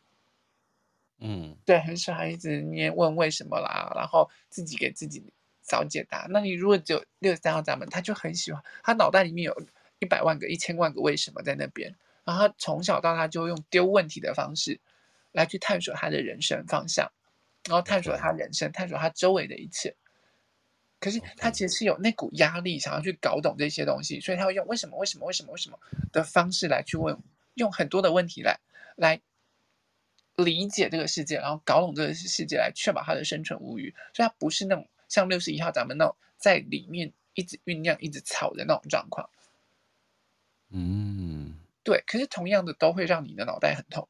嗯，对，很喜欢一直念问为什么啦，然后自己给自己找解答。那你如果只有六十三号闸门，他就很喜欢，他脑袋里面有一百万个、一千万个为什么在那边，然后他从小到大就用丢问题的方式来去探索他的人生方向。然后探索他人生，探索他周围的一切。可是他其实是有那股压力，想要去搞懂这些东西，所以他会用为什么、为什么、为什么、为什么的方式来去问，用很多的问题来来理解这个世界，然后搞懂这个世界，来确保他的生存无虞。所以他不是那种像六十一号咱们那种在里面一直酝酿、一直吵的那种状况。嗯，对。可是同样的，都会让你的脑袋很痛。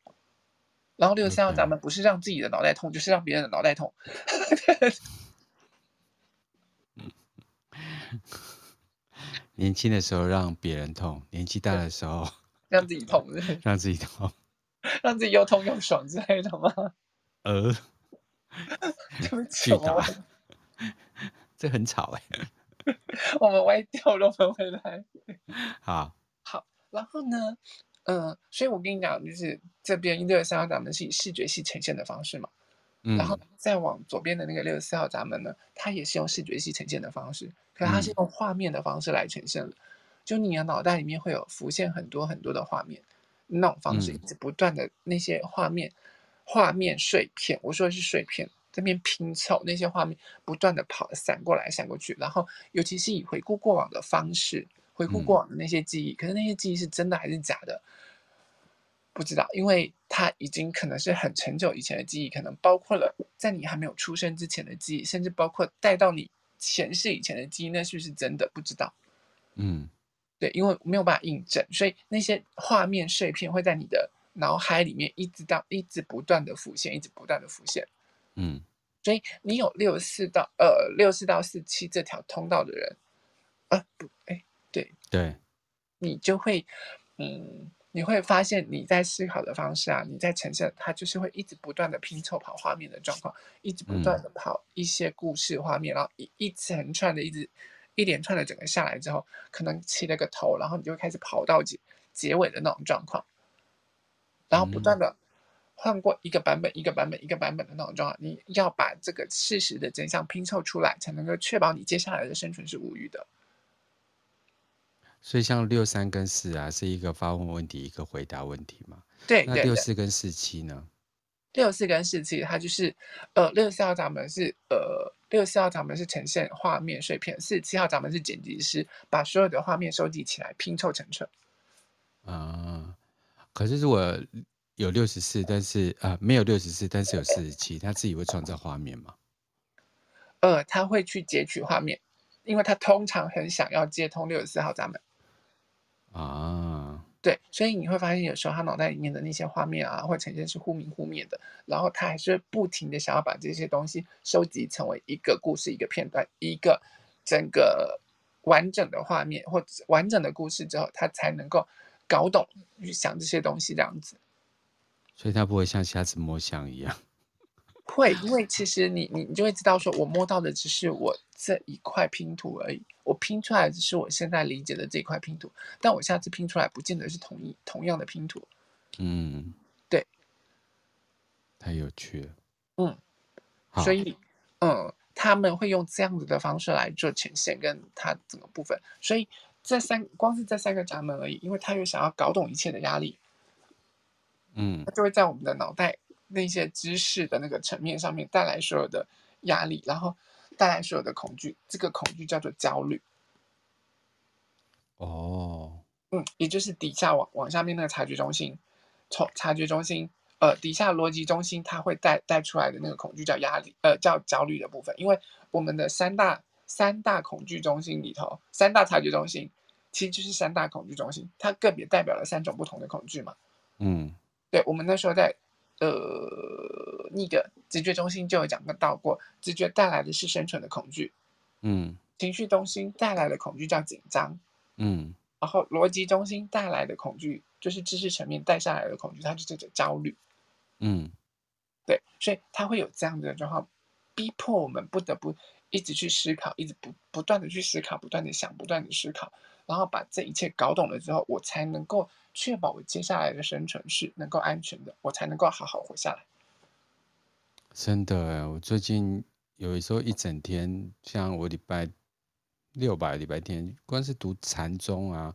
然后六十三号，咱们不是让自己的脑袋痛就是让别人的脑袋痛。(laughs) 年轻的时候让别人痛，年纪大的时候让自己痛，让自己痛，(laughs) 让自己又痛又爽之类的吗？呃，对不起，这很吵哎。(laughs) 我们歪掉了，我们回来。好，好，然后呢？嗯，所以我跟你讲，就是这边一六三号闸门是以视觉系呈现的方式嘛。嗯、然后再往左边的那个六十四号闸门呢，它也是用视觉系呈现的方式，可是它是用画面的方式来呈现的，嗯、就你的脑袋里面会有浮现很多很多的画面，那种方式一直不断的那些画面，嗯、画面碎片，我说的是碎片，这边拼凑那些画面不断的跑，闪过来闪过去，然后尤其是以回顾过往的方式回顾过往的那些记忆，嗯、可是那些记忆是真的还是假的？不知道，因为它已经可能是很陈久以前的记忆，可能包括了在你还没有出生之前的记忆，甚至包括带到你前世以前的记忆，那是不是真的？不知道。嗯，对，因为没有办法印证，所以那些画面碎片会在你的脑海里面一直到一直不断的浮现，一直不断的浮现。嗯，所以你有六四到呃六四到四七这条通道的人，啊不，哎，对对，你就会嗯。你会发现你在思考的方式啊，你在呈现它就是会一直不断的拼凑跑画面的状况，一直不断的跑一些故事画面，然后一一层串的一直一连串的整个下来之后，可能起了个头，然后你就会开始跑到结结尾的那种状况，然后不断的换过一个版本一个版本一个版本的那种状况，你要把这个事实的真相拼凑出来，才能够确保你接下来的生存是无虞的。所以像六三跟四啊，是一个发问问题，一个回答问题嘛？对。那六四跟四七呢？六四跟四七，它就是呃，六四号闸门是呃，六四号闸门是呈现画面碎片，四七号闸门是剪辑师把所有的画面收集起来拼凑成册。啊，可是如果有六十四，但是啊、呃，没有六十四，但是有四十七，他自己会创造画面吗？呃，他会去截取画面，因为他通常很想要接通六十四号闸门。啊，对，所以你会发现有时候他脑袋里面的那些画面啊，会呈现是忽明忽灭的，然后他还是不停的想要把这些东西收集成为一个故事、一个片段、一个整个完整的画面或者完整的故事之后，他才能够搞懂去想这些东西这样子。所以他不会像瞎子摸象一样。会，因为其实你你你就会知道，说我摸到的只是我这一块拼图而已，我拼出来的只是我现在理解的这块拼图，但我下次拼出来不见得是同一同样的拼图。嗯，对，太有趣了。嗯，所以嗯，他们会用这样子的方式来做呈现，跟它整个部分。所以这三光是这三个闸门而已，因为他又想要搞懂一切的压力，嗯，他就会在我们的脑袋。那些知识的那个层面上面带来所有的压力，然后带来所有的恐惧，这个恐惧叫做焦虑。哦，嗯，也就是底下往往下面那个察觉中心，从察觉中心，呃，底下逻辑中心，它会带带出来的那个恐惧叫压力，呃，叫焦虑的部分。因为我们的三大三大恐惧中心里头，三大察觉中心其实就是三大恐惧中心，它个别代表了三种不同的恐惧嘛。嗯，对，我们那时候在。呃，那个直觉中心就有讲到过，直觉带来的是生存的恐惧，嗯，情绪中心带来的恐惧叫紧张，嗯，然后逻辑中心带来的恐惧就是知识层面带下来的恐惧，它就叫做焦虑，嗯，对，所以它会有这样的状况，逼迫我们不得不一直去思考，一直不不断的去思考，不断的想，不断的思考，然后把这一切搞懂了之后，我才能够。确保我接下来的生存是能够安全的，我才能够好好活下来。真的，我最近有时候一整天，像我礼拜六吧，礼拜天，光是读禅宗啊，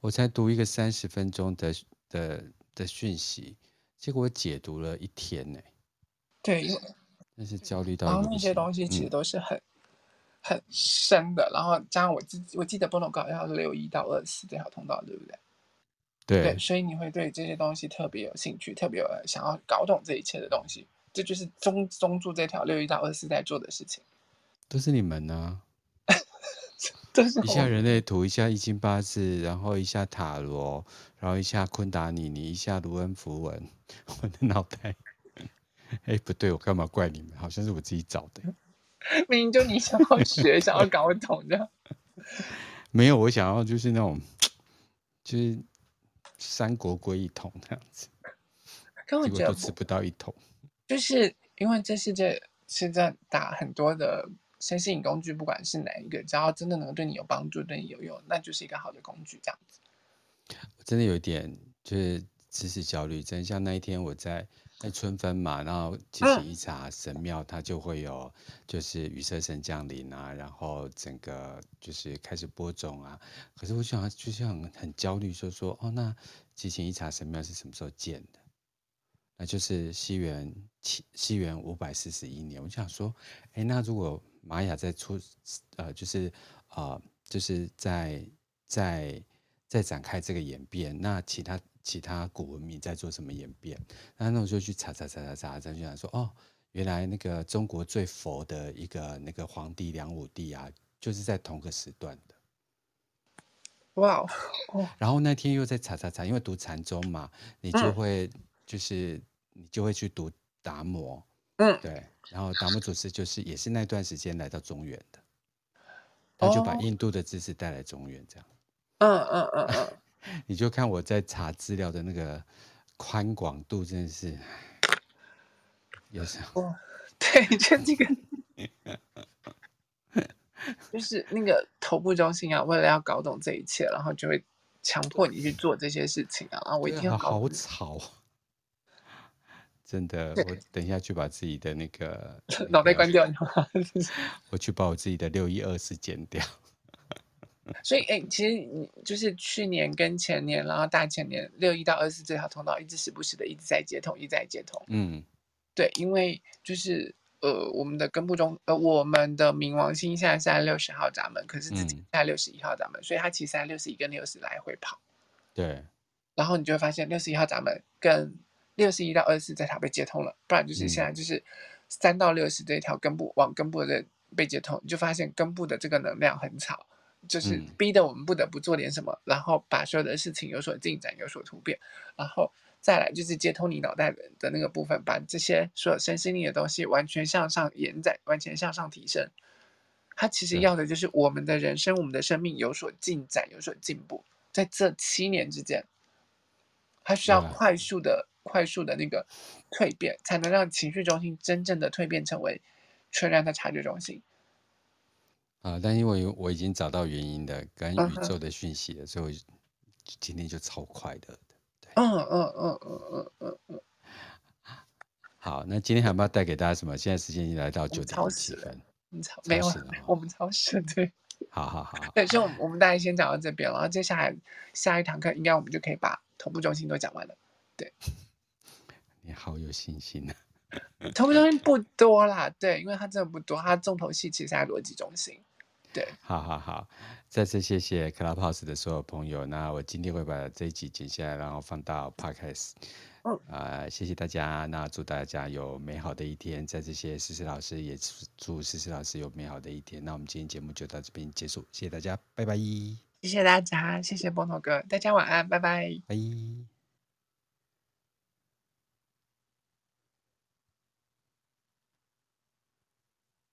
我才读一个三十分钟的的的讯息，结果我解读了一天呢。对，因为那是焦虑到。然后那些东西其实都是很、嗯、很深的，然后加上我自己，我记得不能搞要六一到二四这条通道，对不对？对，对，所以你会对这些东西特别有兴趣，特别有想要搞懂这一切的东西，这就是中中柱这条六一到二四在做的事情。都是你们呢、啊？(laughs) 都是一下人类图，一下易经八字，然后一下塔罗，然后一下昆达尼尼，一下卢恩符文。(laughs) 我的脑袋，哎，不对，我干嘛怪你们？好像是我自己找的。(laughs) 明明就你想要学，想要搞懂的。没有，我想要就是那种，就是。三国归一统那样子，可我觉得都吃不到一统，就是因为这世界现在打很多的身心灵工具，不管是哪一个，只要真的能对你有帮助、对你有用，那就是一个好的工具。这样子，我真的有一点就是知识焦虑。真，像那一天我在在春分嘛，然后进行一查神庙，它就会有就是雨色神降临啊，然后整个就是开始播种啊。可是我想就像很焦虑，说说哦，那进行一查神庙是什么时候建的？那就是西元七西元五百四十一年。我想说，哎，那如果玛雅在出呃，就是呃，就是在在在展开这个演变，那其他。其他古文明在做什么演变？那那我就去查查查查查，就想说哦，原来那个中国最佛的一个那个皇帝梁武帝啊，就是在同个时段的。哇哦！然后那天又在查查查，因为读禅宗嘛，你就会、嗯、就是你就会去读达摩，嗯，对。然后达摩祖师就是也是那段时间来到中原的，他就把印度的知识带来中原，这样。嗯嗯嗯嗯。你就看我在查资料的那个宽广度，真的是有时候。哦，对，就这个，就是那个头部中心啊，为了要搞懂这一切，然后就会强迫你去做这些事情啊。然后我一定要搞。好吵，真的，我等一下去把自己的那个脑袋关掉。(laughs) 我去把我自己的六一二四剪掉。所以，哎、欸，其实你就是去年跟前年，然后大前年六一到二十四这条通道，一直时不时的一直在接通，一直在接通。嗯，对，因为就是呃，我们的根部中，呃，我们的冥王星现在是在六十号闸门，可是自己在六十一号闸门，嗯、所以它其实在六十一跟六十来回跑。对，然后你就会发现六十一号闸门跟六十一到二十四这条被接通了，不然就是现在就是三到六十这一条根部往根部的被接通，你就发现根部的这个能量很吵。就是逼得我们不得不做点什么，嗯、然后把所有的事情有所进展、有所突变，然后再来就是接通你脑袋的的那个部分，把这些所有身心灵的东西完全向上延展、完全向上提升。它其实要的就是我们的人生、我们的生命有所进展、有所进步。在这七年之间，它需要快速的、快速的那个蜕变，才能让情绪中心真正的蜕变成为全然的察觉中心。啊！但因为我已经找到原因的，跟宇宙的讯息了，uh. 所以今天就超快的。嗯嗯嗯嗯嗯嗯嗯。好，那今天还有没有带给大家什么？现在时间已经来到九点十分。你超没有？我们超时对。好 (laughs) 好好。(laughs) 对，所以，我们我们大概先讲到这边，然后接下来下一堂课，应该我们就可以把头部中心都讲完了。对。(laughs) 你好有信心啊！头部中心不多啦，对，因为它真的不多，它重头戏其实在逻辑中心。对，好好好，再次谢谢 Clubhouse 的所有朋友。那我今天会把这一集剪下来，然后放到 Podcast。嗯，啊、呃，谢谢大家。那祝大家有美好的一天。再次谢谢思思老师，也祝思思老师有美好的一天。那我们今天节目就到这边结束，谢谢大家，拜拜。谢谢大家，谢谢波头哥，大家晚安，拜拜。拜。